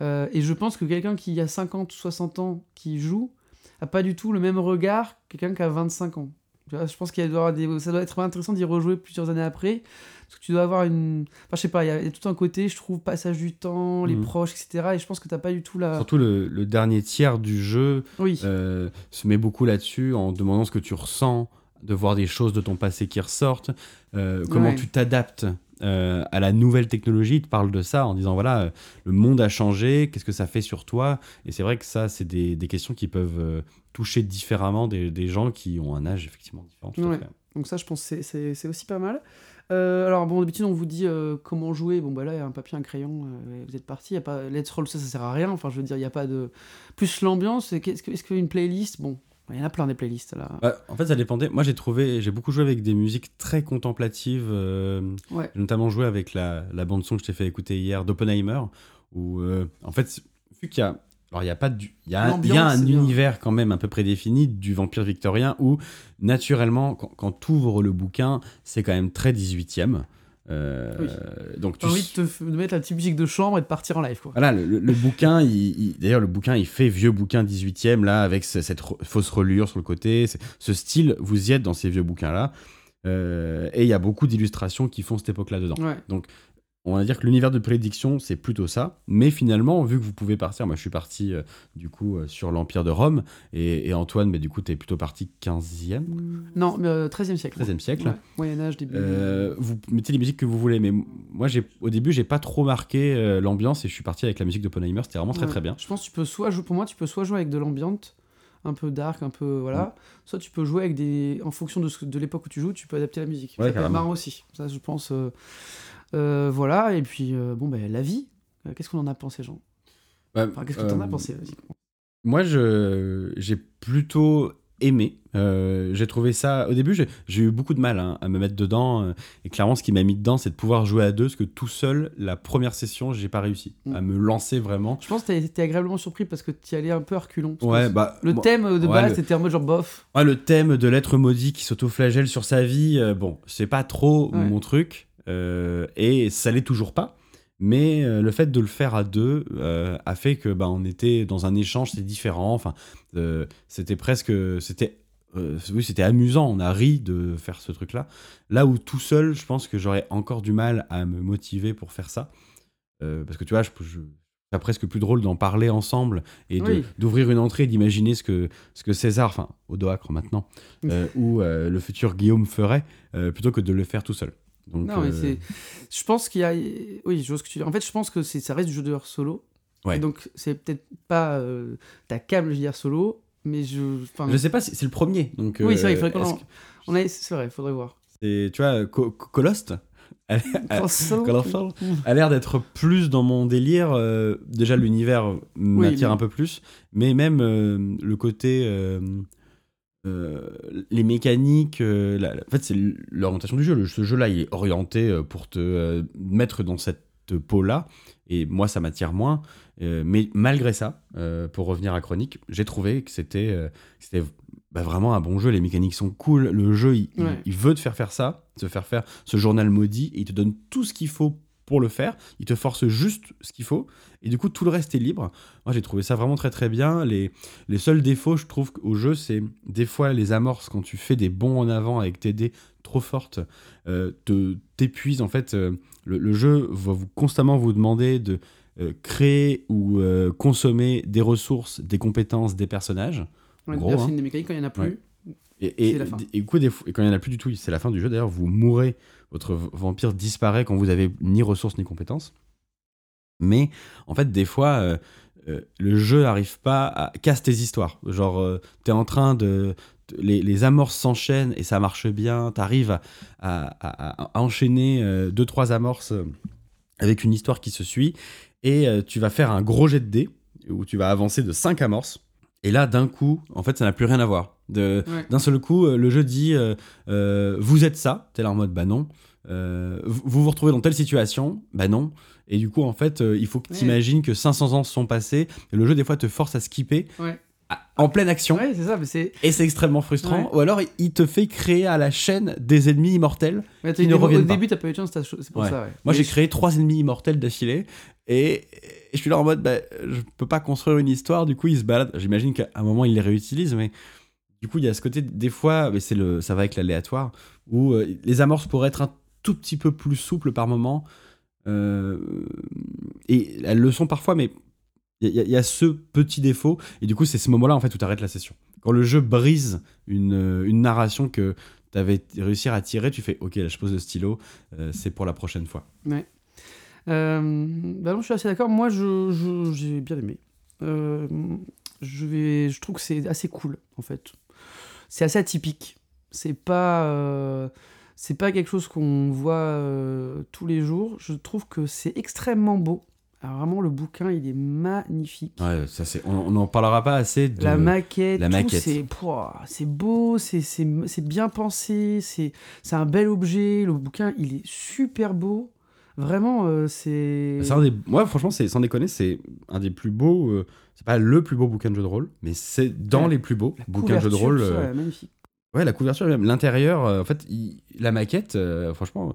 Euh, et je pense que quelqu'un qui a 50 ou 60 ans qui joue a pas du tout le même regard que quelqu'un qui a 25 ans. Je pense qu'il doit des... ça doit être intéressant d'y rejouer plusieurs années après. Parce que tu dois avoir une. Enfin, je sais pas, il y, a- il y a tout un côté, je trouve, passage du temps, les Mhm. proches, etc. Et je pense que t'as pas du tout la. Surtout le, le dernier tiers du jeu Oui. euh, se met beaucoup là-dessus en demandant ce que tu ressens, de voir des choses de ton passé qui ressortent, euh, comment Ouais. tu t'adaptes euh, à la nouvelle technologie. Il te parle de ça en disant voilà, euh, le monde a changé, qu'est-ce que ça fait sur toi? Et c'est vrai que ça, c'est des, des questions qui peuvent euh, toucher différemment des, des gens qui ont un âge effectivement différent. tout à Ouais. fait. Donc ça, je pense que c'est- aussi pas mal. Alors, bon, d'habitude, on vous dit comment jouer. Bon, bah là, il y a un papier, un crayon, vous êtes parti. Il y a pas Let's Roll, ça, ça sert à rien. Enfin, je veux dire, il n'y a pas de... Plus l'ambiance, est-ce qu'une playlist... Bon, il y en a plein des playlists, là. Bah, en fait, ça dépendait. Moi, j'ai trouvé, j'ai beaucoup joué avec des musiques très contemplatives. euh, Ouais. J'ai notamment joué avec la, la bande son que je t'ai fait écouter hier d'Oppenheimer, où euh, en fait, vu qu'il y a Alors, il y a pas du- il y a, un- il y a un bien. univers quand même un peu prédéfini du vampire victorien où, naturellement, quand, quand tu ouvres le bouquin, c'est quand même très 18e. Euh, Oui. Donc, tu envie de, te f- de mettre la petite musique de chambre et de partir en live, quoi. Voilà, le, le- le bouquin, il- il- d'ailleurs, le bouquin, il fait vieux bouquin 18e, là, avec ce- cette re- fausse relure sur le côté. Ce style, vous y êtes dans ces vieux bouquins-là. Euh, et il y a beaucoup d'illustrations qui font cette époque-là dedans. Ouais. On va dire que l'univers de prédiction, c'est plutôt ça. Mais finalement, vu que vous pouvez partir, moi je suis parti euh, du coup euh, sur l'Empire de Rome. Et, et Antoine, mais du coup, tu es plutôt parti 15e, Non, mais euh, 13e siècle. 13e siècle. Ouais, Moyen-Âge, début. Euh, vous mettez les musiques que vous voulez, mais moi, j'ai, au début, j'ai pas trop marqué euh, l'ambiance et je suis parti avec la musique de Oppenheimer. C'était vraiment très Ouais. très bien. Je pense que tu peux soit jouer, pour moi, tu peux soit jouer avec de l'ambiante, un peu dark, un peu voilà, soit tu peux jouer avec des, en fonction de, ce- de l'époque où tu joues, tu peux adapter la musique. Ouais, carrément. marrant aussi. Ça, je pense. euh, euh, voilà, et puis euh, bon, ben la vie. Euh, Qu'est-ce qu'on en a pensé, Jean? Ouais, Enfin, Qu'est-ce que t'en as euh, pensé. Moi, je, j'ai plutôt aimé. Euh, j'ai trouvé ça. Au début, j'ai, eu beaucoup de mal hein, à me mettre dedans. euh, et clairement, ce qui m'a mis dedans, c'est de pouvoir jouer à deux. Parce que tout seul, la première session, j'ai pas réussi Mm. à me lancer vraiment. Je pense que t'as été agréablement surpris parce que tu allais un peu reculons. Ouais, bah. Le thème de ouais, base, c'était en mode genre bof. moi, le thème de l'être maudit qui s'autoflagelle sur sa vie, euh, bon, c'est pas trop Ouais. mon truc. Euh, et ça l'est toujours pas. Mais euh, le fait de le faire à deux euh, a fait que bah, on était dans un échange, c'est différent. Enfin, euh, c'était presque, c'était, euh, oui, c'était amusant. On a ri de faire ce truc-là. Là où tout seul, je pense que j'aurais encore du mal à me motiver pour faire ça, parce que tu vois, je, je c'est presque plus drôle d'en parler ensemble et Oui. d'ouvrir une entrée, et d'imaginer ce que ce que César, enfin Odoacre maintenant, euh, ou le futur Guillaume ferait, plutôt que de le faire tout seul. Donc, Non, mais euh, c'est. Je pense qu'il y a. Oui, je vois ce que tu dis. En fait, je pense que c'est ça reste du jeu de solo. Ouais. Et donc, c'est peut-être pas euh, ta cam le JDR solo, mais je. Enfin, Je sais pas, c'est le premier. Donc, Oui, euh, c'est vrai, il faudrait qu'on est-ce en- que a... C'est vrai, il faudrait voir. c'est- tu vois, Co- Co- Colost a, a- l'air d'être plus dans mon délire. euh, déjà, l'univers m'attire mais- un peu plus, mais même euh, le côté. Euh, les mécaniques, euh, la- la- en fait, c'est l'orientation du jeu. Ce jeu-là, il est orienté euh, pour te mettre dans cette peau-là, et moi, ça m'attire moins. Mais malgré ça, pour revenir à Chronique, j'ai trouvé que c'était bah, vraiment un bon jeu. Les mécaniques sont cool. Le jeu, il, il- Ouais. il veut te faire faire ça, te faire faire ce journal maudit, et il te donne tout ce qu'il faut pour le faire. Il te force juste ce qu'il faut, et du coup, tout le reste est libre. Moi, j'ai trouvé ça vraiment très très bien. Les, les seuls défauts, je trouve, au jeu, c'est des fois les amorces quand tu fais des bons en avant avec tes dés trop fortes, euh, te t'épuisent. En fait, euh, le, le jeu va vous constamment vous demander de euh, créer ou consommer des ressources, des compétences, des personnages. Ouais, d'ailleurs, hein. c'est une des mécaniques quand il n'y en a plus. Ouais. Et, et, C'est et du coup, des fois- et quand il n'y en a plus du tout, c'est la fin du jeu. D'ailleurs, vous mourrez, votre vampire disparaît quand vous avez ni ressources ni compétences. Mais en fait, des fois, euh, euh, le jeu n'arrive pas à casse tes histoires. Genre, euh, t'es en train de. Les, les amorces s'enchaînent et ça marche bien. T'arrives à, à, à- à enchaîner euh, deux, trois amorces avec une histoire qui se suit. Et tu vas faire un gros jet de dés où tu vas avancer de 5 amorces. Et là, d'un coup, en fait, ça n'a plus rien à voir. Ouais. d'un seul coup, le jeu dit Vous êtes ça T'es là en mode Bah non. Euh, vous vous retrouvez dans telle situation Bah non. Et du coup, en fait, euh, il faut que Ouais. tu imagines que 500 ans se sont passés. Et le jeu, des fois, te force à skipper Ouais. à- en pleine action. Ouais, ça, mais. Et c'est extrêmement frustrant. Ouais. Ou alors, il te fait créer à la chaîne des ennemis immortels. Ouais, Qui ne au- reviennent Au pas. début, t'as pas eu de chance, c'est pour Ouais. ça, ouais. Moi, j'ai créé trois ennemis immortels d'affilée. Et, et je suis là en mode, bah, je peux pas construire une histoire. Du coup, ils se baladent. J'imagine qu'à un moment, ils les réutilisent. Mais du coup, il y a ce côté, des fois, mais c'est le, ça va avec l'aléatoire, où euh, les amorces pourraient être un tout petit peu plus souples par moment. Euh, et elles le sont parfois, mais il y, a- ce petit défaut. Et du coup, c'est ce moment-là, en fait, où tu arrêtes la session. Quand le jeu brise une, une narration que tu avais réussi à tirer, tu fais Ok, là, je pose le stylo, euh, c'est pour la prochaine fois. Ouais. Euh, bah non, je suis assez d'accord. Moi, je, je- j'ai bien aimé. Euh, je, vais, je trouve que c'est assez cool, en fait. C'est assez atypique. C'est pas, euh, c'est pas quelque chose qu'on voit euh, tous les jours. Je trouve que c'est extrêmement beau. Alors vraiment, le bouquin, il est magnifique. Ouais, ça c'est. On n'en parlera pas assez de. La maquette, la maquette. c'est beau, c'est bien pensé, c'est c'est un bel objet. Le bouquin, il est super beau. Vraiment, euh, c'est. C'est des... Moi, franchement, c'est sans déconner, c'est un des plus beaux. euh, C'est pas le plus beau bouquin de jeu de rôle, mais c'est dans Ouais. les plus beaux La bouquins de jeu de rôle. euh, ouais, magnifique. Ouais, la couverture, même l'intérieur, euh, en fait, la maquette, euh, franchement,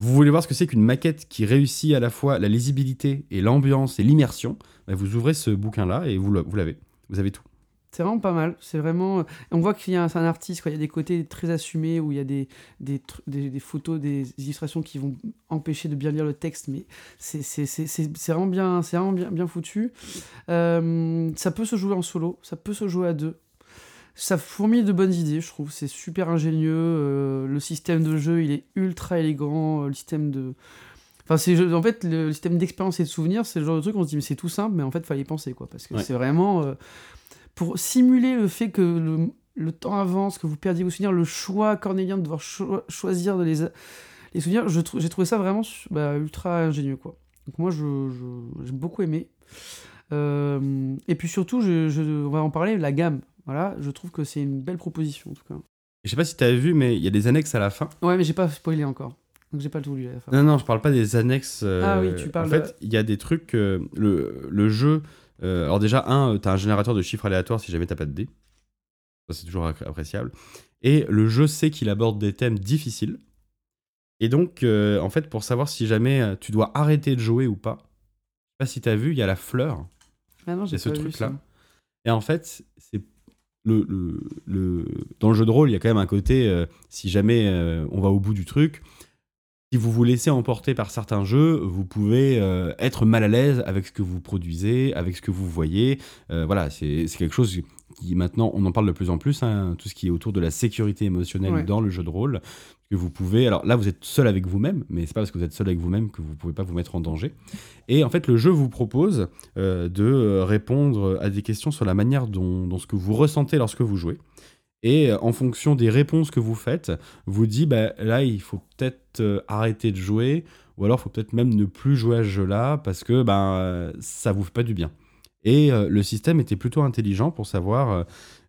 vous voulez voir ce que c'est qu'une maquette qui réussit à la fois la lisibilité et l'ambiance et l'immersion, bah, vous ouvrez ce bouquin-là et vous l'avez. Vous avez tout. C'est vraiment pas mal. C'est vraiment. On voit qu'il y a un, artiste. Quoi. Il y a des côtés très assumés où il y a des, des, photos, des illustrations qui vont empêcher de bien lire le texte, mais c'est vraiment bien, c'est vraiment bien, bien foutu. Euh, ça peut se jouer en solo, ça peut se jouer à deux. Ça fourmille de bonnes idées, je trouve. C'est super ingénieux. euh, le système de jeu, il est ultra élégant. euh, le système de. Enfin, c'est en fait le système d'expérience et de souvenirs, c'est le genre de truc on se dit mais c'est tout simple, mais en fait fallait y penser quoi, parce que Ouais. c'est vraiment euh, pour simuler le fait que le, le temps avance, que vous perdiez vos souvenirs, le choix cornélien de devoir cho- choisir de les, les souvenirs, je j'ai trouvé ça vraiment bah, ultra ingénieux quoi. Donc moi je, j'ai beaucoup aimé. Et puis surtout, je, je- on va en parler, la gamme. Voilà, je trouve que c'est une belle proposition en tout cas. Je sais pas si tu as vu, mais il y a des annexes à la fin. Ouais, mais j'ai pas spoilé encore, donc j'ai pas tout lu à la fin. Non, non, je parle pas des annexes. euh, Ah oui, tu parles En fait, il y a des trucs. euh, le, le jeu. euh, alors, déjà, un, tu as un générateur de chiffres aléatoires si jamais t'as pas de dés. Ça, c'est toujours appré- appréciable. Et le jeu sait qu'il aborde des thèmes difficiles. Et donc, euh, en fait, pour savoir si jamais euh, tu dois arrêter de jouer ou pas, je sais pas si tu as vu, il y a la fleur. Ah non, j'ai ce truc-là. Et en fait, c'est le, le, le- dans le jeu de rôle, il y a quand même un côté, euh, si jamais euh, on va au bout du truc, si vous vous laissez emporter par certains jeux, vous pouvez euh, être mal à l'aise avec ce que vous produisez, avec ce que vous voyez. Voilà, c'est c'est quelque chose qui maintenant, on en parle de plus en plus, hein, tout ce qui est autour de la sécurité émotionnelle Ouais. dans le jeu de rôle. Que vous pouvez. Alors là, vous êtes seul avec vous-même, mais c'est pas parce que vous êtes seul avec vous-même que vous pouvez pas vous mettre en danger. Et en fait, le jeu vous propose euh, de répondre à des questions sur la manière dont, ce que vous ressentez lorsque vous jouez. Et euh, en fonction des réponses que vous faites, vous dit bah, là, il faut peut-être euh, arrêter de jouer, ou alors il faut peut-être même ne plus jouer à ce jeu-là parce que ben, euh, ça vous fait pas du bien. Et euh, le système était plutôt intelligent pour savoir euh,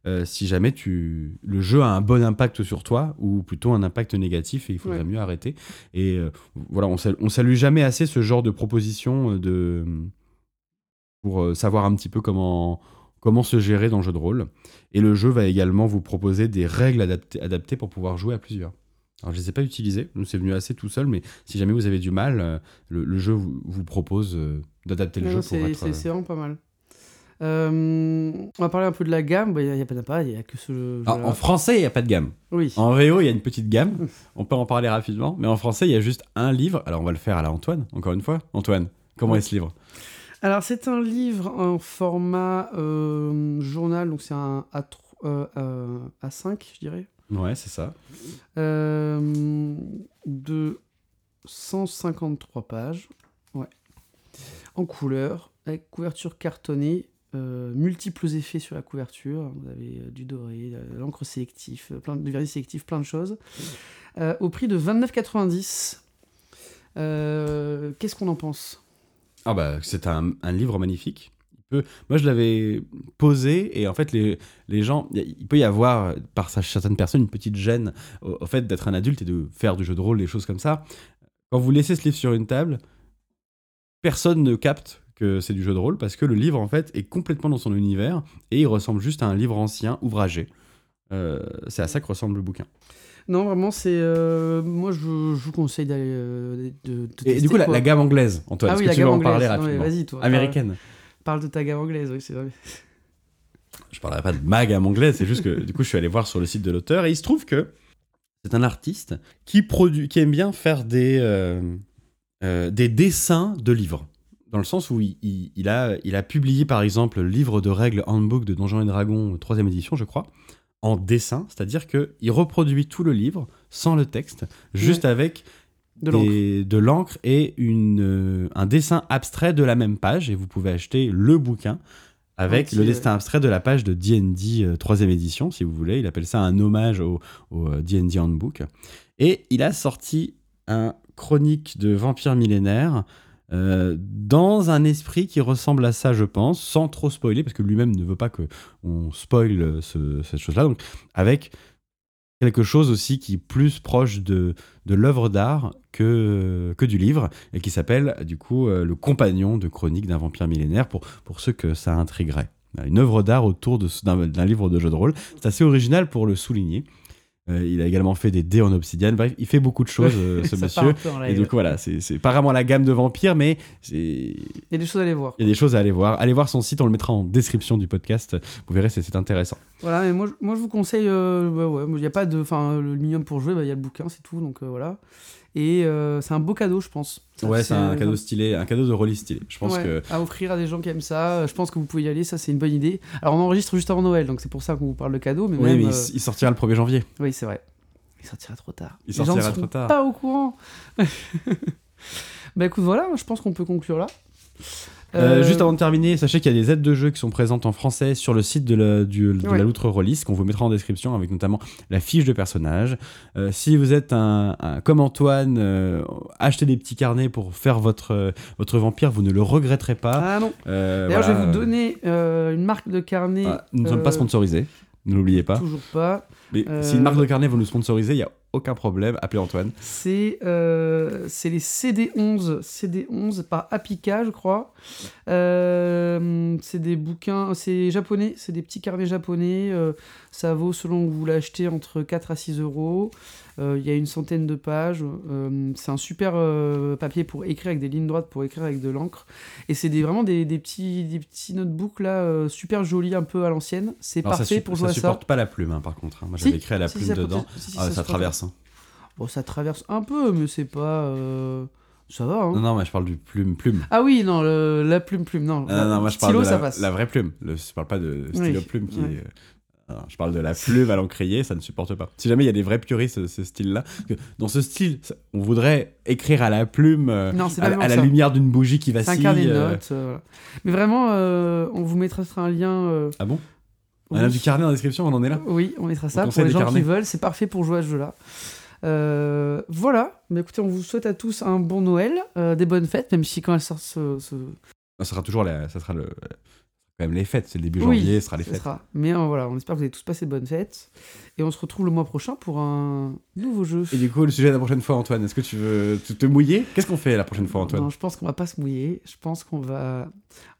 euh, si jamais tu... le jeu a un bon impact sur toi ou plutôt un impact négatif et il faudrait Ouais. mieux arrêter. Et euh, voilà, on on salue jamais assez ce genre de proposition de... pour savoir un petit peu comment, comment se gérer dans le jeu de rôle. Et le jeu va également vous proposer des règles adaptées, adaptées pour pouvoir jouer à plusieurs. Alors, je ne les ai pas utilisées, nous c'est venu assez tout seul, mais si jamais vous avez du mal, le, le jeu vous, vous propose d'adapter le Non, jeu pour être. c'est vraiment pas mal. Euh, on va parler un peu de la gamme. Il n'y a, pas pas, il y a que ce jeu. Alors, en français, il n'y a pas de gamme. Oui. En VO, il y a une petite gamme. On peut en parler rapidement. Mais en français, il y a juste un livre. Alors, on va le faire à la Antoine, encore une fois. Antoine, comment Oui. est ce livre? Alors, c'est un livre en format euh, journal, donc c'est un A3, euh, A5, je dirais, Ouais, c'est ça. de 153 pages, ouais, en couleur, avec couverture cartonnée, euh, multiples effets sur la couverture. Vous avez euh, du doré, de l'encre sélectif, euh, plein de, vernis sélectif, plein de choses, euh, au prix de 29,90. Euh, Qu'est-ce qu'on en pense? Ah bah, c'est un, livre magnifique. Moi, je l'avais posé et en fait, les, gens, il peut y avoir, par certaines personnes, une petite gêne au fait d'être un adulte et de faire du jeu de rôle, des choses comme ça. Quand vous laissez ce livre sur une table, personne ne capte que c'est du jeu de rôle parce que le livre, en fait, est complètement dans son univers et il ressemble juste à un livre ancien, ouvragé. Euh, c'est à ça que ressemble le bouquin. Non, vraiment, c'est. euh, moi, je, je vous conseille d'aller. euh, de, de Et du coup, la, gamme anglaise, Antoine, Ah est-ce oui, que la tu veux en parler rapidement Vas-y, toi. Américaine. Parle, de ta gamme anglaise, oui, c'est vrai. je parlerai pas de ma gamme anglaise, c'est juste que du coup je suis allé voir sur le site de l'auteur et il se trouve que c'est un artiste qui produit, qui aime bien faire des euh, des dessins de livres. Dans le sens où il, il- il a, il a publié par exemple le livre de règles Handbook de Donjons et Dragons, troisième édition, je crois, en dessin, c'est-à-dire qu'il reproduit tout le livre sans le texte, juste avec De l'encre. et une, euh, un dessin abstrait de la même page. Et vous pouvez acheter le bouquin avec le dessin abstrait de la page de D&D euh, troisième édition, si vous voulez. Il appelle ça un hommage au, au euh, D&D Handbook. Et il a sorti un chronique de vampire millénaire euh, dans un esprit qui ressemble à ça, je pense, sans trop spoiler, parce que lui-même ne veut pas que on spoil ce- cette chose-là. Donc, avec quelque chose aussi qui est plus proche de, l'œuvre d'art que, que du livre, et qui s'appelle du coup euh, Le compagnon de chronique d'un vampire millénaire, pour, pour ceux que ça intriguerait. Une œuvre d'art autour d'un livre de jeu de rôle. C'est assez original pour le souligner. Euh, il a également fait des dés en obsidienne. Bref, il fait beaucoup de choses, euh, ce monsieur. Et coup, voilà, c'est vraiment la gamme de vampires, mais c'est- Il y a des choses à aller voir. il y a des choses à aller voir. Allez voir son site, on le mettra en description du podcast. Vous verrez, c'est intéressant. Voilà, mais moi, je- moi je vous conseille. euh, bah ouais, il y a pas de. Enfin, le minimum pour jouer, bah, il y a le bouquin, c'est tout. Donc voilà. Et euh, c'est un beau cadeau, je pense. Ça, Ouais, c'est un cadeau stylé, un cadeau de release stylé. Je pense ouais, que À offrir à des gens qui aiment ça. Je pense que vous pouvez y aller, ça c'est une bonne idée. Alors on enregistre juste avant Noël, donc c'est pour ça qu'on vous parle de cadeau. Mais oui, même, mais il euh, il sortira le 1er janvier. Oui, c'est vrai. Il sortira trop tard. Il Les gens sortira ne trop tard. Pas au courant. bah écoute, voilà, je pense qu'on peut conclure là. Euh, Euh, Juste avant de terminer, sachez qu'il y a des aides de jeu qui sont présentes en français sur le site de la, du- de Ouais. la Loutre Release, qu'on vous mettra en description, avec notamment la fiche de personnage. Euh, si vous êtes un, un- comme Antoine, euh, achetez des petits carnets pour faire votre, votre vampire, vous ne le regretterez pas. Ah non. D'ailleurs, voilà. je vais vous donner une marque de carnet. Ah, nous ne sommes pas sponsorisés, ne l'oubliez pas. Toujours pas. Mais euh, si une marque de carnet veut nous sponsoriser, il n'y a aucun problème, appelez Antoine. C'est euh, c'est les CD11, CD11 par Apika, je crois. Euh, c'est des bouquins, c'est japonais, c'est des petits carnets japonais. ça vaut, selon que vous l'achetez, entre 4 à 6 euros. Il y a une centaine de pages. c'est un super papier pour écrire avec des lignes droites, pour écrire avec de l'encre. Et c'est des, vraiment des, des petits, des petits notebooks là, euh, super jolis, un peu à l'ancienne. C'est ça, parfait sup- pour ça jouer à ça. supporte pas la plume, hein, par contre. hein. Moi, Si, j'avais écrit à la si, plume dedans. si, si, Ah, ça, traverse. hein. Bon, ça traverse un peu, mais c'est pas. euh, Ça va, hein. Non, non, mais je parle du plume-plume. Ah oui, non, le- la plume plume, non. Ah, non, non, moi je parle stylo, de ça la, passe. la vraie plume. Le, je parle pas de stylo Oui, plume qui ouais. est. euh, je parle de la plume à l'encrier, ça ne supporte pas. Si jamais il y a des vrais puristes, ce, ce style-là, dans ce style, on voudrait écrire à la plume, euh, Non, à, la ça. lumière d'une bougie qui vacille. de euh, notes. euh, voilà. Mais vraiment, on vous mettra un lien. Ah bon? On oui. a du carnet en description, on en est là Oui, on mettra ça On pour les gens carnets. qui veulent. C'est parfait pour jouer à ce jeu-là. Euh, voilà. Mais écoutez, on vous souhaite à tous un bon Noël, euh, des bonnes fêtes, même si quand elle sort ce. ce- Ça sera toujours la, ça sera le, quand même les fêtes, c'est le début Oui, janvier, ce sera les fêtes. sera. Mais euh, voilà, on espère que vous avez tous passé de bonnes fêtes. Et on se retrouve le mois prochain pour un nouveau jeu. Et du coup, le sujet de la prochaine fois, Antoine, est-ce que tu veux te, te mouiller? Qu'est-ce qu'on fait la prochaine fois, Antoine? Non, je pense qu'on va pas se mouiller. Je pense qu'on va,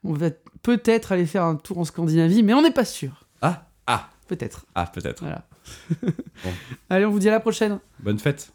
on va peut-être aller faire un tour en Scandinavie, mais on n'est pas sûr. Ah Ah Peut-être. Ah, peut-être. Voilà. Bon. Allez, on vous dit à la prochaine. Bonne fête